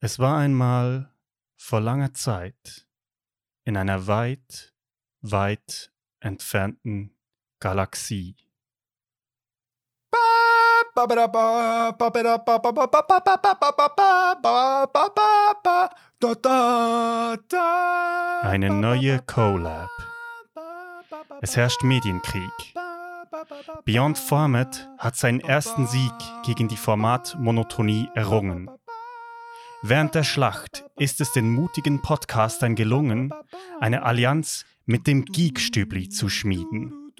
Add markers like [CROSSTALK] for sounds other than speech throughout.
Es war einmal vor langer Zeit in einer weit, weit entfernten Galaxie. Eine neue Collab. Es herrscht Medienkrieg. Beyond Format hat seinen ersten Sieg gegen die Formatmonotonie errungen. Während der Schlacht ist es den mutigen Podcastern gelungen, eine Allianz mit dem Geekstübli zu schmieden.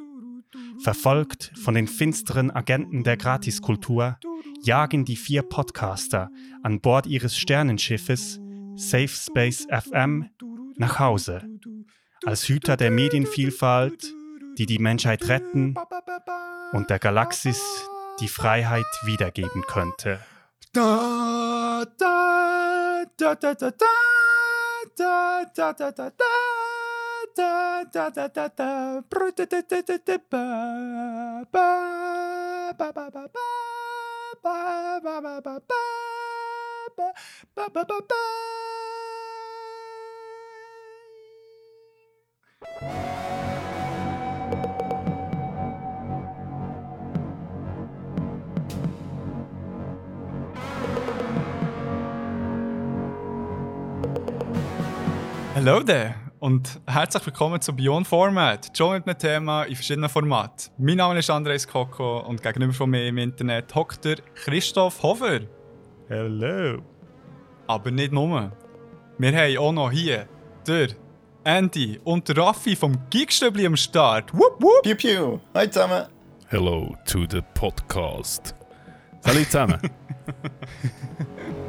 Verfolgt von den finsteren Agenten der Gratiskultur, jagen die vier Podcaster an Bord ihres Sternenschiffes Safe Space FM nach Hause, als Hüter der Medienvielfalt, die die Menschheit retten und der Galaxis die Freiheit wiedergeben könnte. Da, da, da, da, da, da, da, da, da, da. Da, da, da, da, da. Ba, ba, ba, ba, ba, ba, ba, ba, ba, ba, ba, ba, ba, ba. Hallo there und herzlich willkommen zu Beyond Format, schon mit einem Thema in verschiedenen Formaten. Mein Name ist Andres Koko und gegenüber von mir im Internet hockt der Christoph Hofer. Hallo. Aber nicht nur. Wir haben auch noch hier der Andy und der Raffi vom Geekstübli am Start. Wupp, wupp. Piu piu. Hi zusammen. Hello to the podcast. Salut zusammen. [LAUGHS]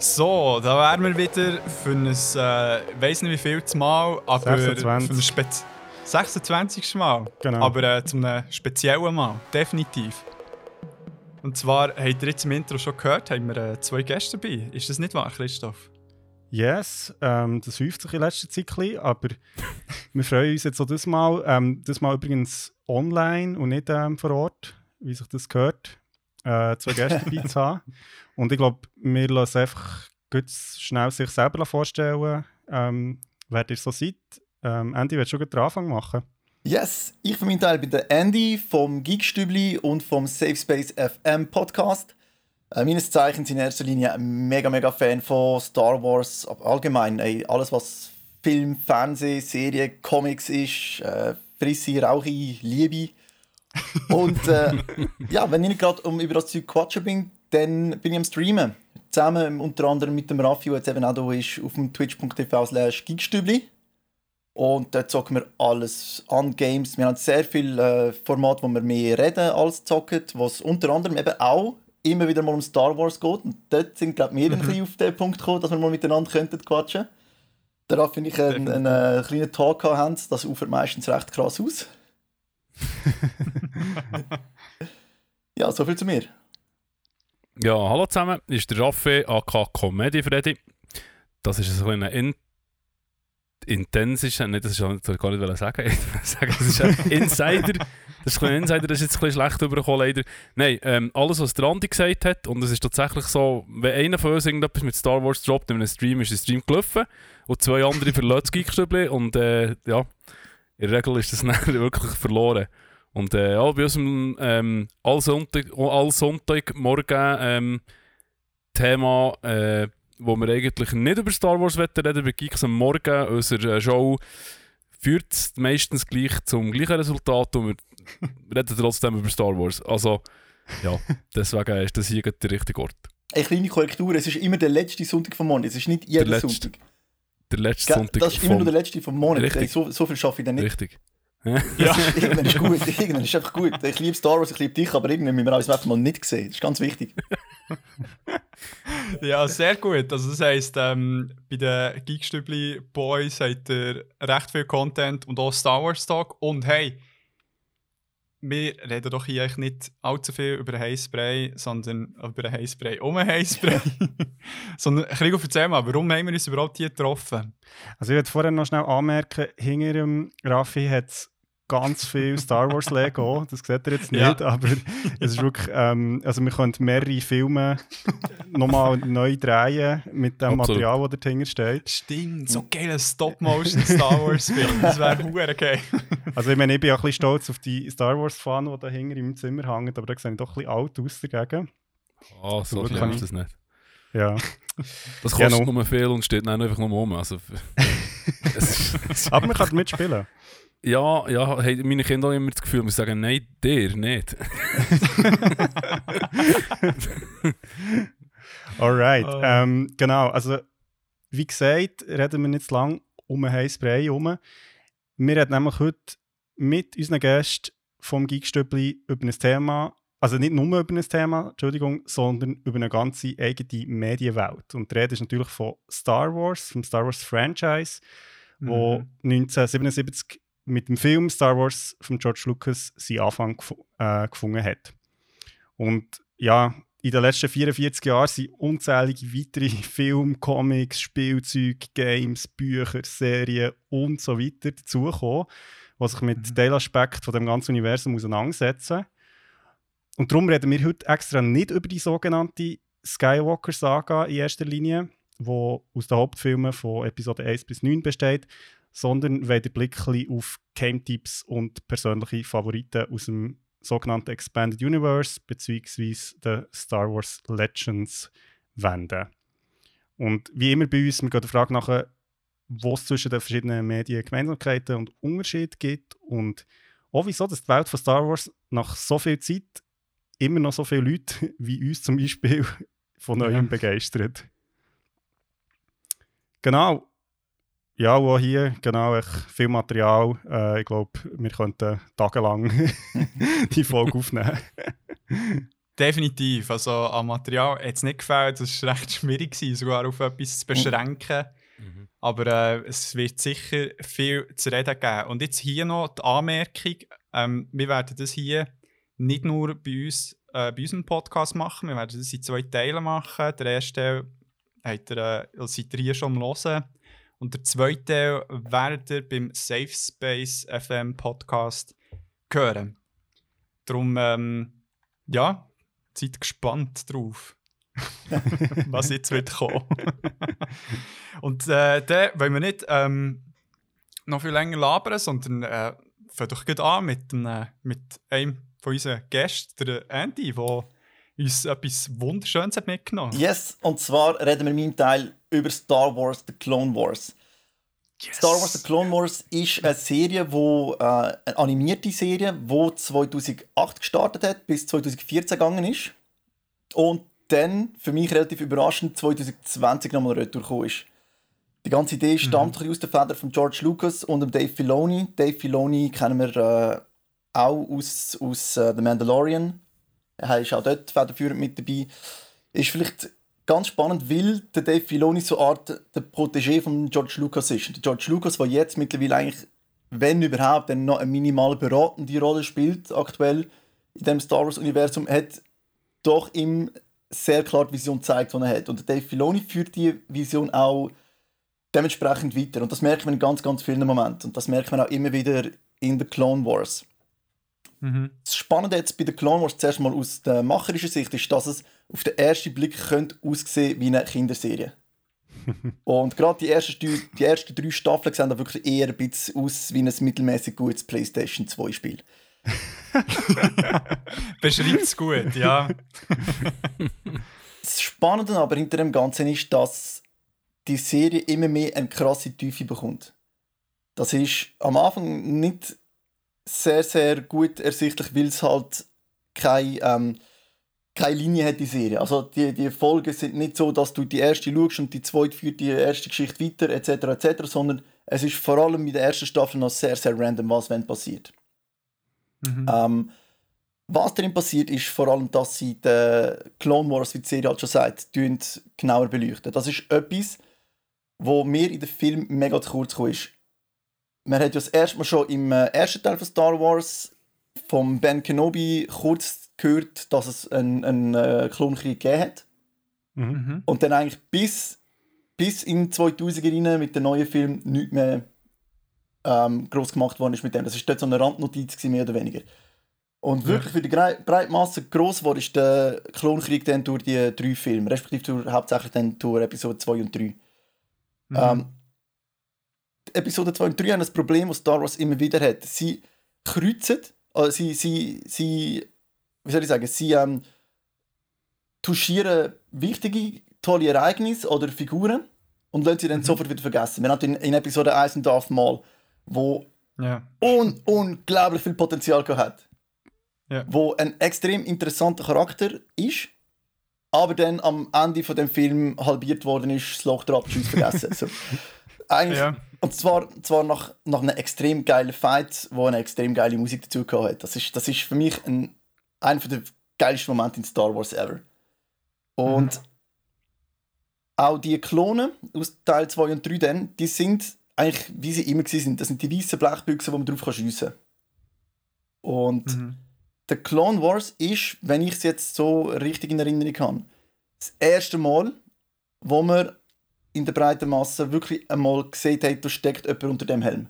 So, da wären wir wieder für ein, äh, weiß nicht wie viel Mal, aber 26. für ein Spez 26. Mal. Genau. Aber äh, zum einem speziellen Mal, definitiv. Und zwar, habt ihr jetzt im Intro schon gehört, haben wir äh, zwei Gäste dabei. Ist das nicht wahr, Christoph? Yes, ähm, das häuft sich in letzter Zeit ein bisschen, aber [LAUGHS] wir freuen uns jetzt auch das Mal. Ähm, das Mal übrigens online und nicht ähm, vor Ort, wie sich das gehört, äh, zwei Gäste dabei zu haben. [LAUGHS] Und ich glaube, wir lassen einfach schnell sich selber vorstellen, ähm, wer ihr so seid. Ähm, Andy, willst du schon den Anfang machen? Yes, ich für meinen Teil bin der Andy vom Geekstübli und vom Safe Space FM Podcast. Äh, meines Zeichens in erster Linie ein mega, mega Fan von Star Wars, aber allgemein ey, alles, was Film, Fernsehen, Serie, Comics ist, äh, frisse, rauche, liebe. [LAUGHS] Und äh, ja, wenn ich nicht gerade um über das Zeug quatschen bin, dann bin ich am Streamen. Zusammen unter anderem mit dem Raffi, der jetzt eben auch da ist, auf dem twitch.tv slash geekstübli. Und dort zocken wir alles an Games. Wir haben sehr viele äh, Formate, wo wir mehr reden als zocken, was unter anderem eben auch immer wieder mal um Star Wars geht. Und dort sind, glaube ich, wir ein bisschen auf den Punkt gekommen, dass wir mal miteinander könnten quatschen. Darauf finde ich einen, einen, äh, kleinen Talk haben. Das ufert meistens recht krass aus. [LAUGHS] ja, soviel zu mir. Ja, hallo zusammen. Ist der Raffi AK Comedy Freddy. Das ist ein in intensisch, nicht, das ist, gar nicht sagen. [LAUGHS] Ich sagen, das ist ein Insider. Das ist ein Insider, das ist jetzt ein bisschen schlecht übergekommen, leider. Nein, ähm, alles, was der Andi gesagt hat, und es ist tatsächlich so, wenn einer von uns irgendetwas mit Star Wars droppt in einem Stream, ist der Stream gelaufen und zwei andere verlassen das und äh, ja, in der Regel ist das [LAUGHS] dann wirklich verloren. Und äh, ja, bei unserem ähm, Allsonntag, Allsonntagmorgen ähm, Thema, äh, wo wir eigentlich nicht über Star Wars reden wollen, bei Geeks am Morgen, unsere äh, Show führt es meistens gleich zum gleichen Resultat und wir [LAUGHS] reden trotzdem über Star Wars. Also, ja, [LAUGHS] deswegen ist das hier der richtige Ort. Eine kleine Korrektur, es ist immer der letzte Sonntag vom Monat, es ist nicht jeder Sonntag. Der letzte? Sonntag Das ist immer nur der letzte vom Monat. So, so viel schaffe ich dann nicht. Richtig. [LAUGHS] Ja. irgendwann ist gut, irgendwann ist einfach gut. Ich liebe Star Wars, ich liebe dich, aber irgendwann müssen wir alles einfach mal nicht sehen. Das ist ganz wichtig. [LAUGHS] ja, sehr gut. Also das heisst, ähm, bei den Geekstübli Boys habt ihr recht viel Content und auch Star Wars Talk. Und hey, wir reden doch hier eigentlich nicht allzu viel über Heißspray, sondern über Heißspray um Heißspray. [LAUGHS] sondern, Krigo, erzähl mal, warum haben wir uns überhaupt hier getroffen? Also ich würde vorher noch schnell anmerken, hinter dem Raffi hat es ganz viel Star Wars Lego. Das seht ihr jetzt nicht, Ja. aber es ist wirklich, ähm, also wir können mehrere Filme nochmal neu drehen mit dem Absolut. Material, das dahinter steht. Stimmt, so geiler Stop-Motion Star Wars-Film. Das wäre hure geil. Also ich meine, ich bin auch ein bisschen stolz auf die Star Wars Fahne, die da hinter im Zimmer hängt, aber da sehe ich doch ein bisschen alt aus dagegen. Ah, so schlimm kann ist ich- das nicht. Ja. Das kostet no. nur viel und steht dann einfach nur um. Also, [LAUGHS] [LAUGHS] Aber man kann mitspielen. Ja, ja, haben meine Kinder auch immer das Gefühl, wir sagen, nein, der nicht. [LAUGHS] Alright. Oh. Ähm, genau, also wie gesagt, reden wir nicht zu lang um einen heißen Brei herum. Wir reden nämlich heute mit unseren Gästen vom Geekstübli über ein Thema, also nicht nur über ein Thema, Entschuldigung, sondern über eine ganze eigene Medienwelt. Und die Rede ist natürlich von Star Wars, vom Star Wars Franchise, wo Mhm. 1977 mit dem Film Star Wars von George Lucas seinen Anfang gefu äh, gefunden hat. Und ja, in den letzten 44 Jahren sind unzählige weitere [LAUGHS] Filme, Comics, Spielzeuge, Games, Bücher, Serien und so weiter dazugekommen, die sich mit Mhm. Teilaspekten von dem ganzen Universum auseinandersetzen. Und darum reden wir heute extra nicht über die sogenannte Skywalker-Saga in erster Linie, wo aus den Hauptfilmen von Episode 1 bis 9 besteht, sondern wollen den Blick auf Game-Tipps und persönliche Favoriten aus dem sogenannten Expanded Universe bzw. den Star Wars Legends wenden. Und wie immer bei uns, wir gehen der Frage nach, wo es zwischen den verschiedenen Medien Gemeinsamkeiten und Unterschiede gibt und auch wieso dass die Welt von Star Wars nach so viel Zeit immer noch so viele Leute [LAUGHS] wie uns zum Beispiel von neuem Ja. begeistert. Genau. Ja, und auch hier genau echt viel Material. Äh, ich glaube, wir könnten tagelang [LAUGHS] die Folge aufnehmen. Definitiv. Also am Material hat es nicht gefällt. Es war recht schwierig, gewesen, sogar auf etwas zu beschränken. Mhm. Aber äh, es wird sicher viel zu reden geben. Und jetzt hier noch die Anmerkung: ähm, Wir werden das hier nicht nur bei uns, äh, bei unserem Podcast machen, wir werden das in zwei Teilen machen. Der erste Teil habt ihr, äh, seid ihr hier schon am Hören. Und der zweite Teil werdet ihr beim Safe Space FM Podcast hören. Darum, ähm, ja, seid gespannt drauf, [LAUGHS] was jetzt wird kommen. [LAUGHS] Und äh, dann wollen wir nicht ähm, noch viel länger labern, sondern äh, fangen doch gleich an mit, einem, mit einem von unseren Gästen, der Andy, der uns etwas Wunderschönes hat mitgenommen Yes, und zwar reden wir in meinem Teil über Star Wars The Clone Wars. Yes. Star Wars The Clone Wars ist eine Serie, wo, äh, eine animierte Serie, die 2008 gestartet hat, bis 2014 gegangen ist. Und dann, für mich relativ überraschend, 2020 nochmal retour gekommen ist. Die ganze Idee stammt ein bisschen aus den Federn von George Lucas und dem Dave Filoni. Dave Filoni kennen wir äh, auch aus, aus äh, The Mandalorian. Er ist auch dort federführend mit dabei. Ist vielleicht ganz spannend, weil der Dave Filoni so Art der Protégé von George Lucas ist. Der George Lucas, der jetzt mittlerweile eigentlich, wenn überhaupt, dann noch eine minimal beratende Rolle spielt, aktuell in dem Star Wars-Universum, hat doch ihm sehr klar die Vision gezeigt, die er hat. Und der Dave Filoni führt die Vision auch dementsprechend weiter. Und das merkt man in ganz, ganz vielen Momenten. Und das merkt man auch immer wieder in The Clone Wars. Mhm. Das Spannende jetzt bei den Clone Wars zuerst mal aus der macherischen Sicht ist, dass es auf den ersten Blick könnte aussehen wie eine Kinderserie. [LAUGHS] Und gerade die ersten, drei- die ersten drei Staffeln sehen da wirklich eher ein bisschen aus wie ein mittelmäßig gutes PlayStation 2 Spiel. [LAUGHS] Beschreibt es gut, ja. Das Spannende aber hinter dem Ganzen ist, dass die Serie immer mehr eine krasse Tiefe bekommt. Das ist am Anfang nicht sehr, sehr gut ersichtlich, weil es halt keine, ähm, keine Linie hat, die Serie. Also die, die Folgen sind nicht so, dass du die erste schaust und die zweite führt die erste Geschichte weiter, etc., etc., sondern es ist vor allem in der ersten Staffel noch sehr, sehr random, was wenn passiert. Mhm. Ähm, was darin passiert, ist vor allem, dass sie die Clone Wars, wie die Serie halt schon sagt, genauer beleuchten. Das ist etwas, wo mir in dem Film mega zu kurz ist. Man hat ja das erste Mal schon im äh, ersten Teil von Star Wars vom Ben Kenobi kurz gehört, dass es einen, einen äh, Klonkrieg gegeben hat. Mhm. Und dann eigentlich bis, bis in die 2000er rein mit den neuen Filmen nichts mehr ähm, groß gemacht worden ist mit dem. Das war dort so eine Randnotiz, gewesen, mehr oder weniger. Und wirklich für die Grei- breite Masse gross geworden ist der Klonkrieg dann durch die drei Filme, respektive durch, hauptsächlich dann durch Episode 2 und 3. Mhm. Ähm, Episode 2 und 3 haben das Problem, das Star Wars immer wieder hat. Sie kreuzen, also sie, sie, sie, wie soll ich sagen, sie ähm, touchieren wichtige, tolle Ereignisse oder Figuren und lassen sie dann sofort wieder vergessen. Wir hatten in, in Episode 1 einen Darth Maul, wo Ja. un unglaublich viel Potenzial gehabt hat. Ja. Wo ein extrem interessanter Charakter ist, aber dann am Ende von dem Film halbiert worden ist, das Loch drauf, tschüss, vergessen. so. [LAUGHS] Eigentlich, Ja. Und zwar, zwar nach, nach einem extrem geilen Fight, wo eine extrem geile Musik dazu hat. Das ist, das ist für mich ein, einer der geilsten Momente in Star Wars ever. Und auch die Klone aus Teil 2 und 3 dann, die sind eigentlich, wie sie immer sind. Das sind die weißen Blechbüchsen, wo man drauf schiessen kann. Und Mhm. der Clone Wars ist, wenn ich es jetzt so richtig in Erinnerung habe, das erste Mal, wo man in der breiten Masse wirklich einmal gesehen hat, da steckt jemand unter dem Helm.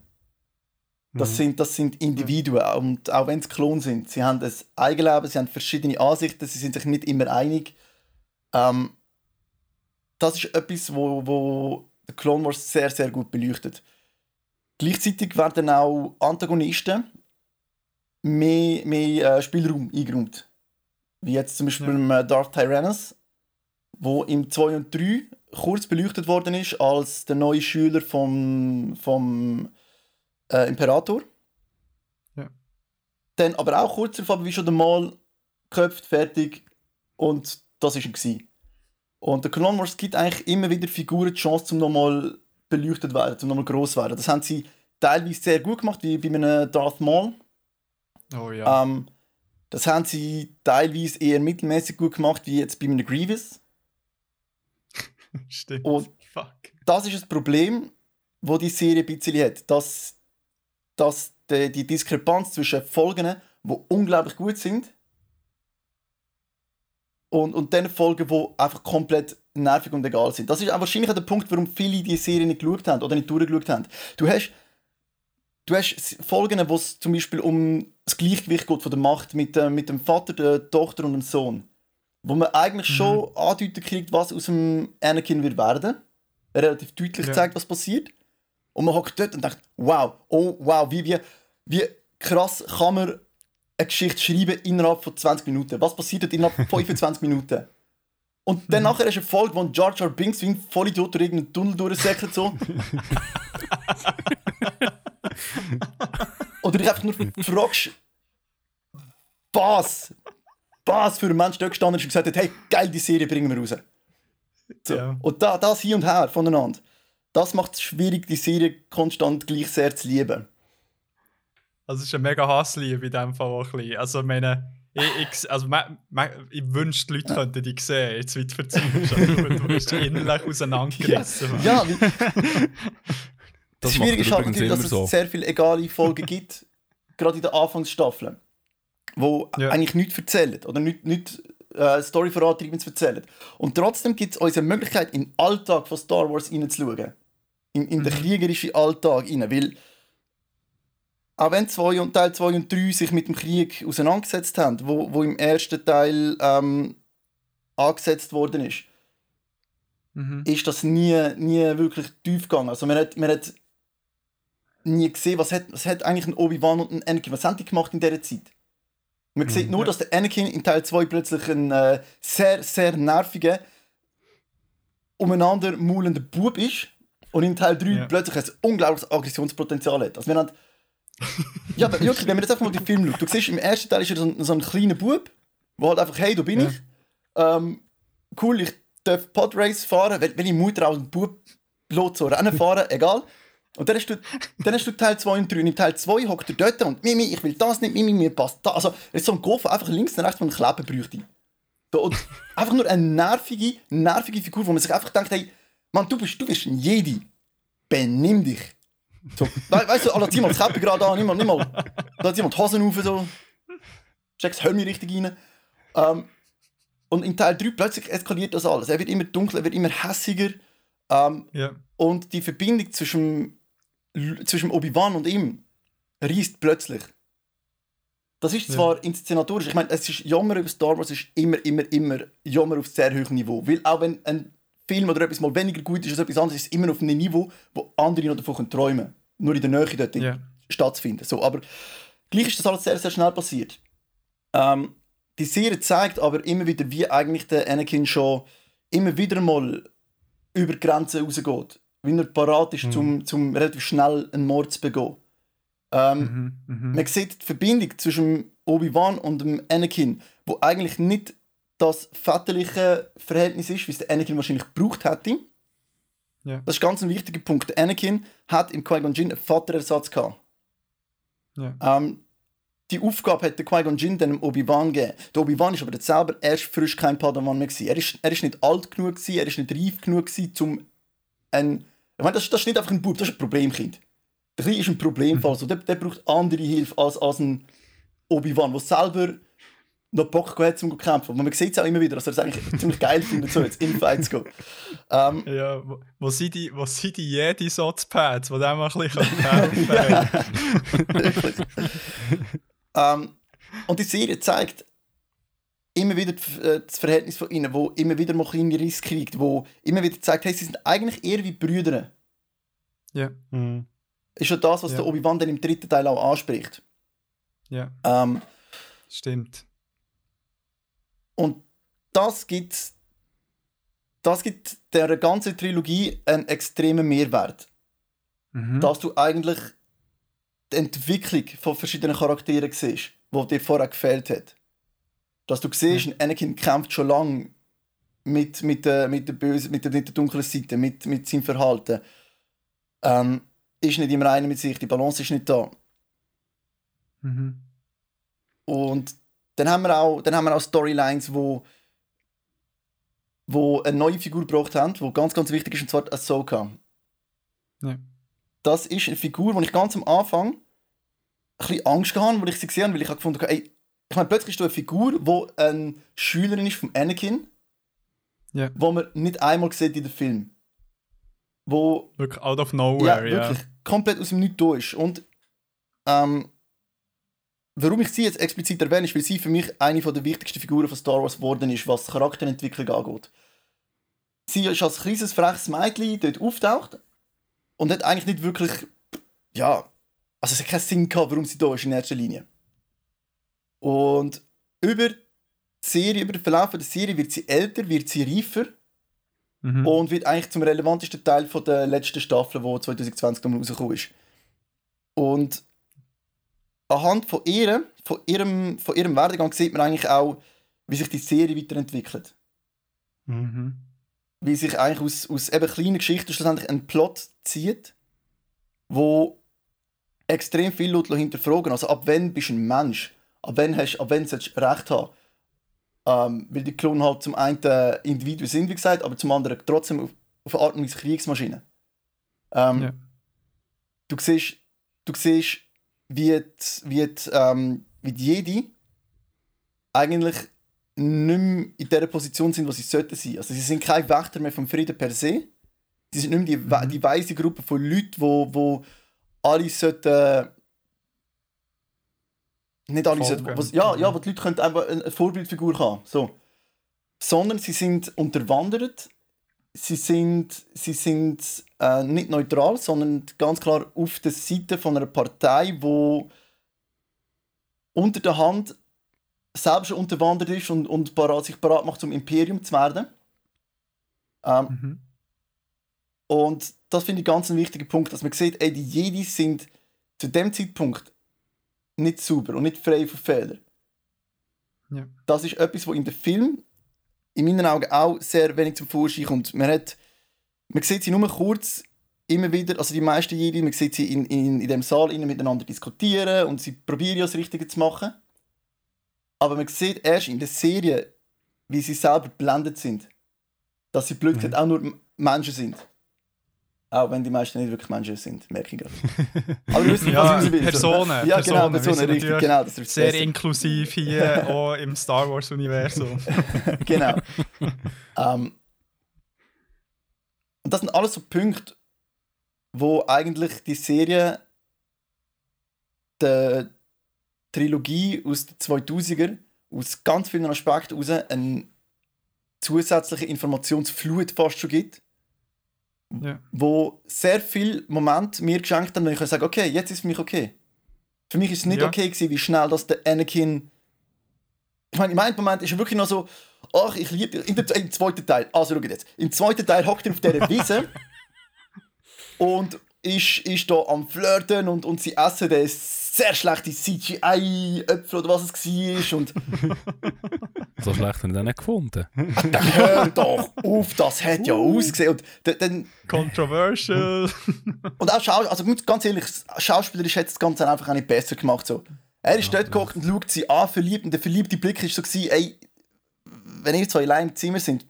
Das, Mhm. sind, das sind Individuen und auch wenn es Klone sind, sie haben ein Eigenleben, sie haben verschiedene Ansichten, sie sind sich nicht immer einig. Ähm, das ist etwas, wo, wo der Clone Wars sehr, sehr gut beleuchtet. Gleichzeitig werden auch Antagonisten mehr, mehr äh, Spielraum eingeräumt. Wie jetzt zum Beispiel Ja. äh, Darth Tyrannus, wo im 2 und 3 kurz beleuchtet worden ist als der neue Schüler vom, vom äh, Imperator. Ja. Dann aber auch kurz darauf, wie schon einmal geköpft, fertig und das war er. Und der Clone Wars gibt eigentlich immer wieder Figuren die Chance, zum nochmal beleuchtet werden, zum nochmal groß werden. Das haben sie teilweise sehr gut gemacht, wie bei einem Darth Maul. Oh ja. Ähm, das haben sie teilweise eher mittelmäßig gut gemacht, wie jetzt bei einem Grievous. [LAUGHS] Stimmt. und- Fuck. Das ist das Problem, wo die Serie ein bisschen hat. Dass, dass die, die Diskrepanz zwischen Folgen, die unglaublich gut sind, und, und den Folgen, die einfach komplett nervig und egal sind. Das ist auch wahrscheinlich auch der Punkt, warum viele die Serie nicht geschaut haben oder nicht durchgeschaut haben. Du hast, du hast Folgen, wo es zum Beispiel um das Gleichgewicht geht von der Macht mit, äh, mit dem Vater, der Tochter und dem Sohn. Wo man eigentlich schon andeuten kriegt, was aus dem Anakin wird werden. Relativ deutlich Ja. zeigt, was passiert. Und man hockt dort und denkt, wow, oh wow, wie, wie, wie krass kann man eine Geschichte schreiben innerhalb von 20 Minuten? Was passiert dort innerhalb von [LAUGHS] 25 Minuten? Und dann nachher ist eine Folge, wo Jar Jar Binks wie ein Vollidiot durch irgendeinen Tunnel durchsäckelt so. [LAUGHS] Oder dich einfach nur fragst, was, was für ein Mensch dort gestanden ist und gesagt hat, hey, geil, die Serie bringen wir raus. So. Ja. Und da, das hier und her voneinander, das macht es schwierig, die Serie konstant gleich sehr zu lieben. Also es ist eine mega Hassliebe in dem Fall auch ein bisschen. Also ich meine, ich, ich, also, ma, ma, ich wünschte, die Leute könnten dich sehen, jetzt erzählst. Also, du, du [LAUGHS] bist innerlich auseinandergerissen. Mann. Ja, wie, Das das macht Schwierige er ist halt dass es so. sehr viele egale Folgen gibt, gerade in den Anfangsstaffeln, wo Ja. eigentlich nichts erzählen oder nicht, nicht äh, Story vorantreibendes erzählen. Und trotzdem gibt es uns eine Möglichkeit, in den Alltag von Star Wars reinzuschauen. In, in den kriegerischen Alltag rein, weil auch wenn zwei und Teil 2 und 3 sich mit dem Krieg auseinandergesetzt haben, wo, wo im ersten Teil ähm, angesetzt worden ist, Mhm. ist das nie, nie wirklich tief gegangen. Also man hat, man hat nie gesehen, was hat, was hat eigentlich ein Obi-Wan und ein Anakin, was haben die gemacht in dieser Zeit? Man sieht nur, dass der Anakin in Teil 2 plötzlich ein äh, sehr, sehr nerviger, umeinander maulender Bub ist und in Teil 3 Ja. plötzlich ein unglaubliches Aggressionspotenzial hat. Also wir haben, ja, aber wirklich, wenn man jetzt einfach mal den Film schaut, du siehst, im ersten Teil ist er so ein, so ein kleiner Bub, der halt einfach, hey, da bin Ja. ich. Ähm, cool, ich darf Podrace fahren, wenn, wenn ich Mutter auch einen Bub lässt, so Rennen fahren, egal. Und dann hast du, dann hast du Teil 2 und 3. Und in Teil 2 hockt er dort und Mimi, ich will das nicht, Mimi, mir passt das. Also, er ist so ein Golf, einfach links und rechts von einem Kleben bräuchte. Und [LAUGHS] einfach nur eine nervige, nervige Figur, wo man sich einfach denkt, hey, Mann, du bist, du bist ein Jedi. Benimm dich. So, we weißt du, alle zieh mal das Käppchen gerade an, nimm mal, nimm mal. Da zieh mal die Hosen auf, so. checkst hör mich richtig rein. Ähm, und in Teil 3 plötzlich eskaliert das alles. Er wird immer dunkler, er wird immer hässiger. Ähm, Ja. und die Verbindung zwischen, zwischen Obi-Wan und ihm reißt plötzlich. Das ist Ja. zwar inszenatorisch, ich meine, es ist Jammer über Star Wars ist immer, immer, immer Jammer auf sehr hohem Niveau. Weil auch wenn ein Film oder etwas mal weniger gut ist als etwas anderes, ist es immer auf einem Niveau, wo andere noch davon träumen können. Nur in der Nähe dort Ja. stattfinden. So, aber gleich ist das alles sehr, sehr schnell passiert. Ähm, die Serie zeigt aber immer wieder, wie eigentlich der Anakin schon immer wieder mal über Grenzen rausgeht. Wie er parat ist, Mhm. zum, zum relativ schnell einen Mord zu begehen. Ähm, Mhm. Mhm. man sieht die Verbindung zwischen Obi-Wan und dem Anakin, wo eigentlich nicht das väterliche Verhältnis ist, wie es der Anakin wahrscheinlich gebraucht hätte. Ja. Das ist ganz ein wichtiger Punkt. Der Anakin hat im Qui-Gon Jinn einen Vaterersatz gehabt. Ja. Ähm, die Aufgabe hat der Qui-Gon Jinn dann dem Obi-Wan gegeben. Der Obi-Wan ist aber jetzt selber erst frisch kein Padawan mehr gewesen. Er ist, er ist nicht alt genug gewesen, er ist nicht reif genug gewesen, um ein... Ich meine, das, das ist nicht einfach ein Bub, das ist ein Problemkind. Der Kleine ist ein Problemfall. So, der, der braucht andere Hilfe als, als ein Obi-Wan, der selber noch Bock hat, zum zu kämpfen. Und man sieht es auch immer wieder, dass er es eigentlich [LAUGHS] ziemlich geil findet, so jetzt in Fight zu gehen. Ähm, Ja, wo, wo sind die, wo sind die Jedi-Sotzpads, die dem ein bisschen helfen können? [LAUGHS] Ähm, und die Serie zeigt immer wieder äh, das Verhältnis von ihnen, wo immer wieder mal kleine Risse kriegt, wo immer wieder zeigt, hey, sie sind eigentlich eher wie Brüder. Ja, Mhm. Ist ja das, was Ja. der Obi-Wan dann im dritten Teil auch anspricht. ja, Ähm, stimmt. und das gibt, das gibt der ganzen Trilogie einen extremen Mehrwert. Mhm. dass du eigentlich die Entwicklung von verschiedenen Charakteren siehst, die dir vorher gefehlt hat. Dass du siehst, ein Anakin kämpft schon lange mit, mit, der, mit, der bösen, mit, der, mit der dunklen Seite, mit, mit seinem Verhalten. Ähm, ist nicht im Reinen mit sich, die Balance ist nicht da. Mhm. Und dann haben wir auch, dann haben wir auch Storylines, wo, wo eine neue Figur gebraucht haben, die ganz, ganz wichtig ist, und zwar Ahsoka. Ja. Das ist eine Figur, die ich ganz am Anfang ein bisschen Angst hatte, als ich sie gesehen habe, weil ich habe gefunden habe, ey, ich meine, plötzlich ist da eine Figur, die eine Schülerin ist von Anakin, Ja. wo man nicht einmal sieht in den Film. Wo Wirklich out of nowhere, ja. wirklich komplett aus dem Nichts da ist. Und ähm, warum ich sie jetzt explizit erwähne, ist, weil sie für mich eine der wichtigsten Figuren von Star Wars geworden ist, was Charakterentwicklung angeht. Sie ist als kleines, freches Mädchen dort auftaucht und hat eigentlich nicht wirklich, ja, also es hat keinen Sinn gehabt, warum sie da ist in erster Linie. Und über die Serie, über den Verlauf der Serie wird sie älter, wird sie reifer Mhm. und wird eigentlich zum relevantesten Teil von der letzten Staffel, die 2020 nochmal rausgekommen ist. Und anhand von ihr, von ihrem, von ihrem Werdegang sieht man eigentlich auch, wie sich die Serie weiterentwickelt. Mhm. Wie sich eigentlich aus, aus eben kleinen Geschichten schlussendlich ein Plot zieht, wo extrem viel Leute hinterfragen. Also ab wann bist du ein Mensch? Ab wann, hast, ab wann sollst du Recht haben? Ähm, weil die Klonen halt zum einen Individuen sind, wie gesagt, aber zum anderen trotzdem auf, auf eine Art und Weise Kriegsmaschinen. Ähm, Ja. Du siehst, du siehst wie, die, wie, die, ähm, wie die Jedi eigentlich nicht mehr in der Position sind, wo sie sollten sein. Also sie sind kein Wächter mehr vom Frieden per se. Sie sind nicht mehr die, we- die weise Gruppe von Leuten, wo, wo alle sollten... Nicht alle sollten... Was, ja, ja, wo die Leute können einfach eine Vorbildfigur haben. So. Sondern sie sind unterwandert. Sie sind, sie sind äh, nicht neutral, sondern ganz klar auf der Seite von einer Partei, wo unter der Hand selbst schon unterwandert ist und, und parat, sich parat macht, zum Imperium zu werden. Ähm, Mhm. und das finde ich ganz ein wichtiger Punkt, dass man sieht, ey, die Jedi sind zu dem Zeitpunkt nicht sauber und nicht frei von Fehlern. Ja. Das ist etwas, wo in dem Film in meinen Augen auch sehr wenig zum Vorschein kommt. Man, hat, man sieht sie nur kurz immer wieder, also die meisten Jedi, man sieht sie in, in, in dem Saal innen miteinander diskutieren und sie probieren ja das Richtige zu machen. Aber man sieht erst in der Serie, wie sie selber blendet sind. Dass sie blöd gesagt auch nur Menschen sind. Auch wenn die meisten nicht wirklich Menschen sind, merke ich gerade. [LAUGHS] Aber wir wissen, Ja, was ich raus will. Personen, Ja, genau, Personen, wir Personen, richtig, genau. Das ist Sehr besser. inklusiv hier, [LAUGHS] auch im Star Wars-Universum. [LAUGHS] genau. ähm, und das sind alles so Punkte, wo eigentlich die Serie der Trilogie aus den 2000er aus ganz vielen Aspekten heraus eine zusätzliche Informationsflut fast schon gibt, Ja. wo sehr viel Moment mir geschenkt haben, wenn ich sagen, okay, jetzt ist es für mich okay. Für mich ist es nicht Ja. okay gewesen, wie schnell das der Anakin ich meine, im einen Moment ist er wirklich noch so, ach, ich liebe in der, im zweiten Teil, also schau jetzt, im zweiten Teil hockt er auf dieser Wiese [LAUGHS] und ist, ist da am Flirten und, und sie essen den sehr schlechte CGI-Äpfel oder was es war und [LAUGHS] So schlecht habe ich den nicht gefunden. dann hör doch auf, das hat ja ausgesehen und dann- dann Controversial. [LAUGHS] Und auch Schau also ganz ehrlich, schauspielerisch hat das Ganze einfach auch nicht besser gemacht. So. Er ist dort gekocht und schaut sie an, verliebt, und der verliebte Blick ist so gewesen, ey, wenn ihr zwei allein im Zimmer sind,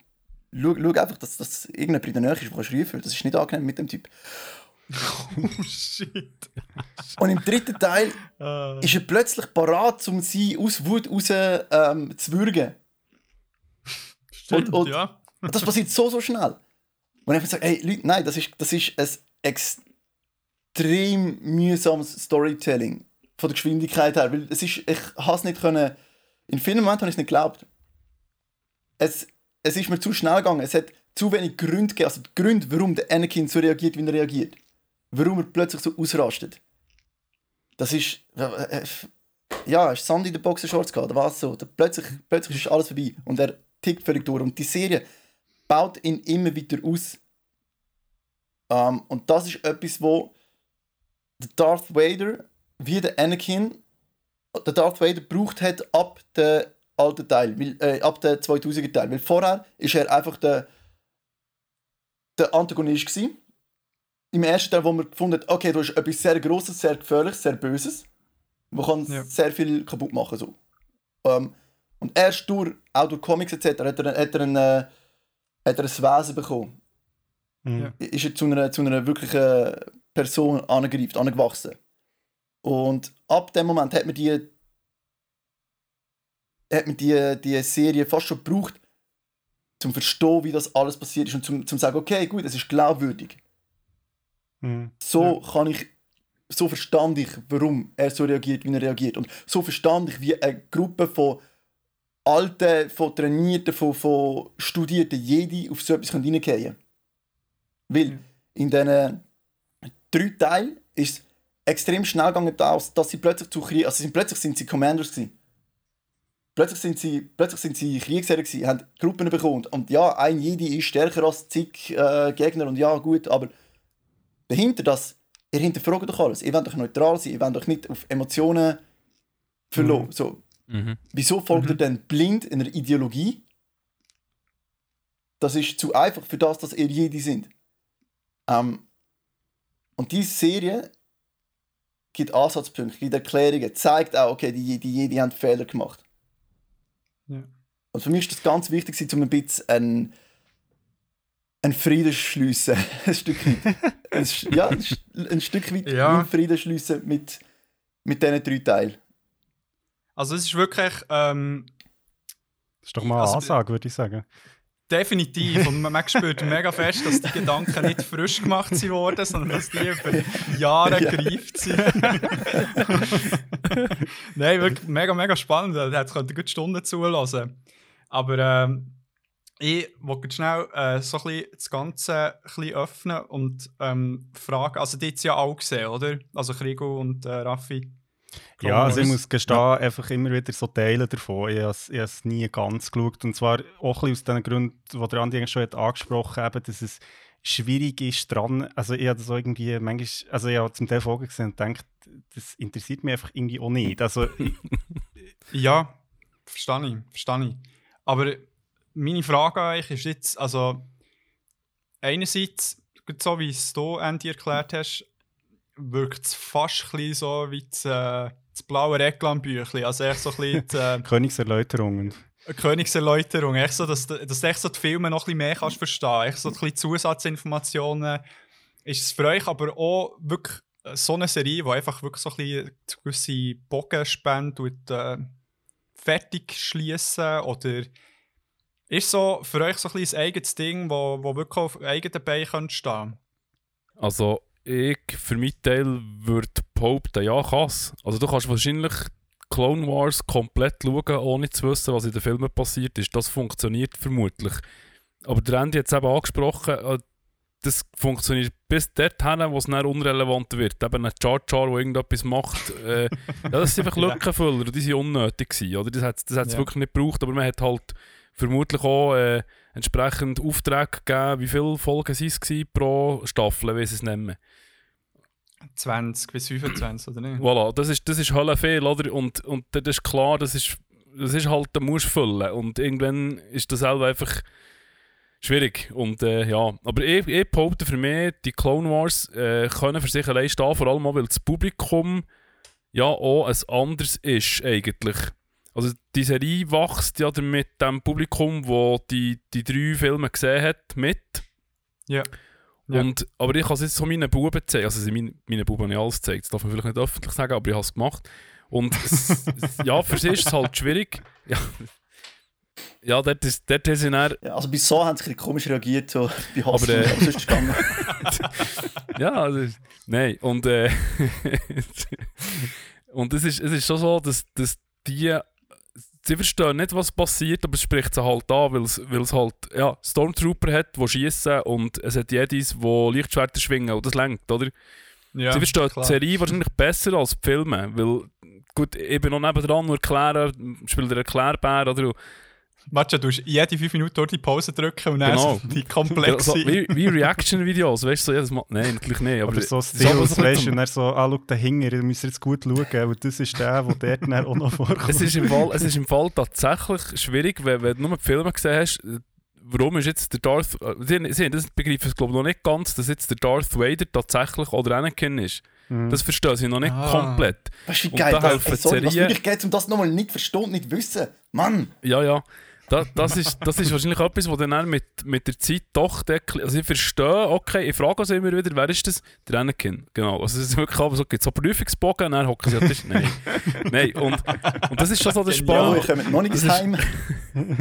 schau, schau einfach, dass, dass irgendjemand in der Nähe ist, der schrie fühlt. Das ist nicht angenehm mit dem Typ. [LAUGHS] oh shit. Und im dritten Teil Äh, ist er plötzlich parat, um sie aus Wut raus ähm, zu würgen. stimmt, und- ja. Und das passiert so, so schnell. Und ich sage, hey, Leute, nein, das ist, das ist ein extrem mühsames Storytelling von der Geschwindigkeit her. Weil es ist, ich habe es nicht können, in vielen Momenten habe ich es nicht geglaubt. Es, es ist mir zu schnell gegangen. Es hat zu wenig Gründe gegeben, also die Gründe, warum der Anakin so reagiert, wie er reagiert. Warum er plötzlich so ausrastet. Das ist, äh, äh, ja, du Sand in den Boxershorts gehabt, oder was so? Plötzlich, plötzlich ist alles vorbei und er tickt völlig durch. Und die Serie baut ihn immer wieder aus. Ähm, und das ist etwas, wo der Darth Vader, wie der Anakin, der Darth Vader braucht hat ab dem alten Teil, weil, äh, ab dem 2000er Teil. Weil vorher ist er einfach der, der Antagonist gewesen. Im ersten Teil, wo man gefunden hat, okay, du hast etwas sehr Grosses, sehr Gefährliches, sehr Böses. Man kann Ja. sehr viel kaputt machen. So. Ähm, und erst durch, auch durch Comics etc. hat er, hat er, ein, äh, hat er ein Wesen bekommen. Mhm. Ja. Ist er zu einer, zu einer wirklichen Person angegriffen, angewachsen. Und ab dem Moment hat man die, hat man die, die Serie fast schon gebraucht, zum verstehen, wie das alles passiert ist und zum, zum sagen, okay, gut, es ist glaubwürdig. Mhm. So kann ich, so verstand ich, warum er so reagiert, wie er reagiert. Und so verstand ich, wie eine Gruppe von alten, von trainierten, von, von studierten Jedi auf so etwas reingehen können. Weil in diesen drei Teilen ist es extrem schnell gegangen, dass, dass sie plötzlich zu Krieg, also sie sind, plötzlich sind sie Commanders gewesen. Plötzlich sind sie, plötzlich sind sie Kriegsherren gewesen, haben Gruppen bekommen. Und ja, ein Jedi ist stärker als zig äh, Gegner und ja, gut, aber dahinter das, ihr hinterfragt doch alles. Ihr wollt doch neutral sein, ihr wollt doch nicht auf Emotionen verloren. So, Mhm. wieso folgt ihr denn blind einer Ideologie? Das ist zu einfach für das, dass ihr Jedi sind. Ähm, und diese Serie gibt Ansatzpunkte, gibt Erklärungen, zeigt auch, okay, die, die Jedi haben Fehler gemacht. Ja. Und für mich ist das ganz wichtig, um ein bisschen einen, einen Frieden schliessen. [LAUGHS] ein Stück weit. ein, ja, ein, ein Stück weit Ja. Frieden schliessen mit, mit diesen drei Teilen. Also es ist wirklich ähm, Das ist doch mal eine Also, Ansage, würde ich sagen. definitiv und man, man [LAUGHS] spürt mega fest, dass die Gedanken nicht frisch gemacht sind worden, sondern dass die über Jahre Ja. gereift sind. [LAUGHS] Nein, wirklich mega, mega spannend. Da hätte ich gut Stunden zulassen. Aber ähm, ich wollte schnell äh, so ein bisschen das Ganze ein bisschen öffnen und ähm, fragen, also die jetzt ja auch gesehen, oder? Also Krigo und äh, Raffi. Ja, also ich muss gestehen, einfach immer wieder so Teile davon. Ich habe es- nie ganz geschaut. Und zwar auch ein bisschen aus den Gründen, die der Andi schon hat angesprochen hat, dass es schwierig ist dran. Also ich habe das auch irgendwie manchmal, also ich habe zum Teil Folgen gesehen und gedacht, das interessiert mich einfach irgendwie auch nicht. Also [LAUGHS] Ja, verstehe ich, verstehe ich. Aber meine Frage an euch ist jetzt, also einerseits, so wie es du, Andy, erklärt hast, wirkt es fast ein so wie das, äh, das blaue Reklambüchlein. Also echt so ein bisschen die äh, [LAUGHS] Königserläuterungen. Königserläuterung. Echt so, dass, du- dass du echt so die Filme noch ein bisschen mehr kannst verstehen. Echt so ein bisschen Zusatzinformationen ist es für euch aber auch wirklich so eine Serie, die einfach wirklich so ein bisschen gewisse Bogen spendet und äh, fertig schließen oder ist so für euch so ein, ein eigenes Ding, wo, wo wirklich auf eigenen Beinen stehen Also ich für meinen Teil würde behaupten, ja, krass. Also du kannst wahrscheinlich Clone Wars komplett schauen, ohne zu wissen, was in den Filmen passiert ist. Das funktioniert vermutlich. Aber der Andy hat es eben angesprochen, äh, das funktioniert bis dorthin, wo es dann unrelevant wird. Eben ein Char Char, der irgendetwas macht. Äh, [LAUGHS] ja, das sind einfach Lückenfüller die sind unnötig gewesen, oder? Das hat es das ja. wirklich nicht gebraucht, aber man hat halt vermutlich auch äh, entsprechend Aufträge gegeben. Wie viele Folgen waren es pro Staffel, wie sie es nennen? 20 bis 25, oder nicht? Voilà, das ist, das ist Hölle viel, oder? Und, und das ist klar, das ist, das ist halt, da musst du füllen. Und irgendwann ist das selber einfach schwierig. Und äh, ja, aber ich, ich behaupte für mich, die Clone Wars äh, können für sich allein stehen, vor allem auch, weil das Publikum ja auch ein anderes ist eigentlich. Also die Serie wächst ja mit dem Publikum, das die, die drei Filme gesehen hat, mit. Ja. Und, aber ich habe es jetzt so meinen Buben gezeigt. Also meine, meine Buben habe ich alles gezeigt. Das darf man vielleicht nicht öffentlich sagen, aber ich habe es gemacht. Und es, ja, für sie ist es halt schwierig. Ja, ja dort ist, dort ist sie dann... Ja, also bis so haben sie komisch reagiert, so bei Hass aber, äh, sonst gegangen. [LAUGHS] ja, also, nein. Und, äh, [LAUGHS] und es ist, es ist schon so, dass, dass die sie verstehen nicht, was passiert, aber es spricht sie halt an, weil es halt ja, Stormtrooper hat, die schießen und es hat Jedis, die Lichtschwerter schwingen und das lenkt, oder? Ja, sie verstehen klar. die Serie wahrscheinlich besser als die Filme, weil gut, ich bin noch nebendran nur erklären, spielt der Erklärbär, oder? Warte, du musst jede 5 Minuten durch die Pause drücken und dann genau. die komplexe... Also, wie, wie Reaction-Videos, weißt du, so jedes Mal... Nein, natürlich nicht. Aber, aber so Stills, so, weißt du, und er so, ah, schau, da hinten, du musst jetzt gut schauen, und das ist der, der dort auch noch vorkommt. Es ist, im Fall, es ist im Fall tatsächlich schwierig, wenn, wenn du nur die Filme gesehen hast, warum ist jetzt der Darth... Sie, sie das begreifen glaube ich noch nicht ganz, dass jetzt der Darth Vader tatsächlich oder Anakin ist. Mhm. Das verstehen sie noch nicht ah. komplett. Weißt du, wie geil das ist? Was wirklich geht, um das nochmal nicht verstehen und nicht wissen. Mann! Ja, ja. Das, das, ist, das ist wahrscheinlich etwas, was dann mit, mit der Zeit doch. Also ich verstehe, okay, ich frage uns immer wieder, wer ist das? Der Anakin, genau. Also es ist wirklich aber so, gibt so Prüfungsbogen, dann hocken sie an Tisch. Nein. [LAUGHS] Nein, und, und das ist schon so der Spannende. Ja, ich komme noch nicht heim. [LAUGHS]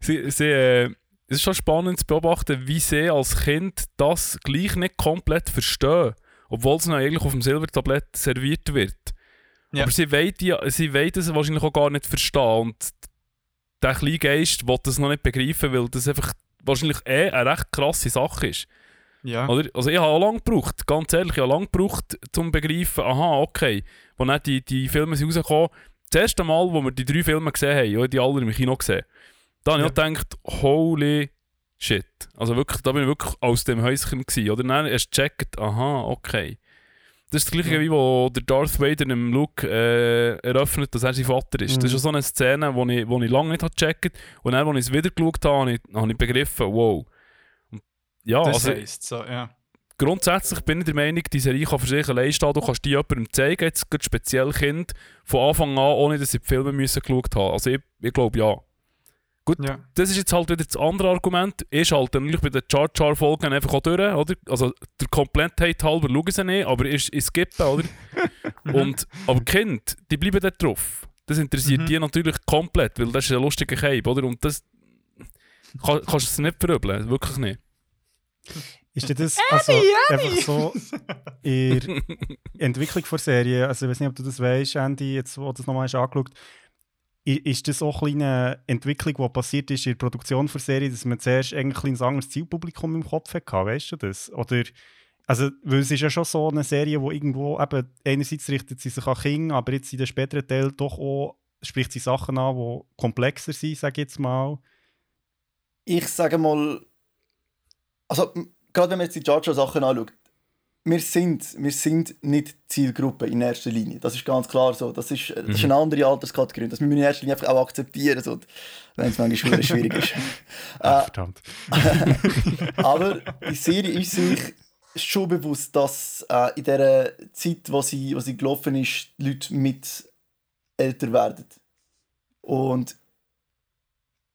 sie, sie, äh, es ist schon spannend zu beobachten, wie sie als Kind das gleich nicht komplett verstehen, obwohl es eigentlich auf dem Silbertablett serviert wird. Ja. Aber sie wollen, die, sie wollen das wahrscheinlich auch gar nicht verstehen. Und der kleine Geist will das noch nicht begreifen, weil das einfach wahrscheinlich eh eine recht krasse Sache ist. Ja. Oder? Also ich habe auch lange gebraucht, ganz ehrlich, ich habe lange gebraucht, um zu begreifen, aha, okay, als dann die, die Filme sind rausgekommen, das erste Mal, wo wir die drei Filme gesehen haben, die alle im Kino gesehen, da habe ich gedacht, holy shit. Also wirklich, da bin ich wirklich aus dem Häuschen gewesen. Oder dann erst gecheckt, aha, okay. Das ist das gleiche, wie wo der Darth Vader im Luke äh, eröffnet, dass er sein Vater ist. Mhm. Das ist so eine Szene, die ich, wo ich lange nicht gecheckt habe. Und dann, als ich es wieder geschaut habe, habe ich, habe ich begriffen, wow. Und ja, das also, heisst so, ja. Grundsätzlich bin ich der Meinung, die Serie kann für sich allein stehen. Du kannst die jemandem zeigen, jetzt speziell Kind, von Anfang an, ohne dass sie die Filme müssen geschaut haben. Also ich, ich glaube, ja. Gut, ja. das ist jetzt halt wieder das andere Argument. Ich schalte natürlich bei den Char Char Folgen einfach auch durch, oder? Also der Komplettheit halber schauen sie nicht, aber ich, ich skippe, oder? [LAUGHS] Und, aber Kind, die bleiben dort drauf. Das interessiert mhm. die natürlich komplett, weil das ist ein lustiger Cape, oder? Und das kann, kannst du es nicht verübeln, wirklich nicht. Ist das also einfach so in der [LAUGHS] Entwicklung der Serie, also ich weiß nicht, ob du das weißt, Andy, jetzt wo du das nochmal angeschaut hast, ist das auch eine Entwicklung, die passiert ist in der Produktion der Serie, dass man zuerst eigentlich ein anderes Zielpublikum im Kopf hatte, weißt du das? Oder, also, weil es ist ja schon so eine Serie, wo irgendwo eben, einerseits richtet sie sich an Kinder, aber jetzt in den späteren Teil doch auch spricht sie Sachen an, die komplexer sind, sage ich jetzt mal. Ich sage mal, also gerade wenn man jetzt die Jar-Jar-Sachen anschaut, wir sind, wir sind nicht Zielgruppe in erster Linie. Das ist ganz klar so. Das ist, das ist mhm. eine andere Alterskategorie. Das müssen wir in erster Linie einfach auch akzeptieren, so, wenn es manchmal schwierig ist. [LAUGHS] Ach, äh, verdammt. [LAUGHS] aber die Serie ist sich schon bewusst, dass äh, in der Zeit, wo sie, wo sie gelaufen ist, die Leute mit älter werden. Und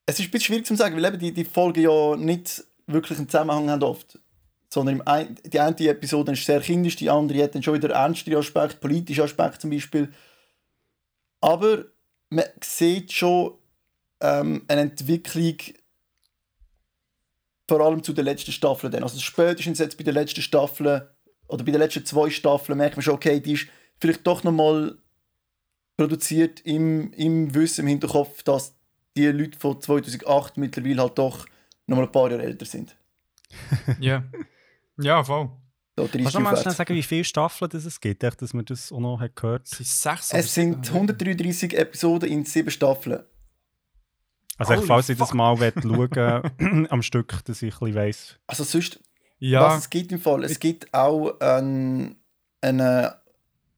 es ist ein bisschen schwierig zu sagen, weil eben die, die folgen ja nicht wirklich einen Zusammenhang haben oft. Sondern im ein, die eine Episode ist sehr kindisch, die andere hat dann schon wieder ernstere Aspekte, politische Aspekte zum Beispiel. Aber man sieht schon ähm, eine Entwicklung vor allem zu den letzten Staffeln. Dann. Also spätestens jetzt bei den letzten Staffeln oder bei den letzten zwei Staffeln merkt man schon, okay, die ist vielleicht doch nochmal produziert im, im Wissen, im Hinterkopf, dass die Leute von 2008 mittlerweile halt doch nochmal ein paar Jahre älter sind. Ja. [LAUGHS] Ja, voll. So Kannst du 30 noch mal schnell sagen, wie viele Staffeln das es gibt, echt, dass man das auch noch hat gehört oder Es sind sieben. 133 Episoden in sieben Staffeln. Also, Holy falls ich das mal schauen [LAUGHS] am Stück, dass ich ein bisschen weiss. Also sonst, Ja, was es gibt im Fall, es gibt auch ein, eine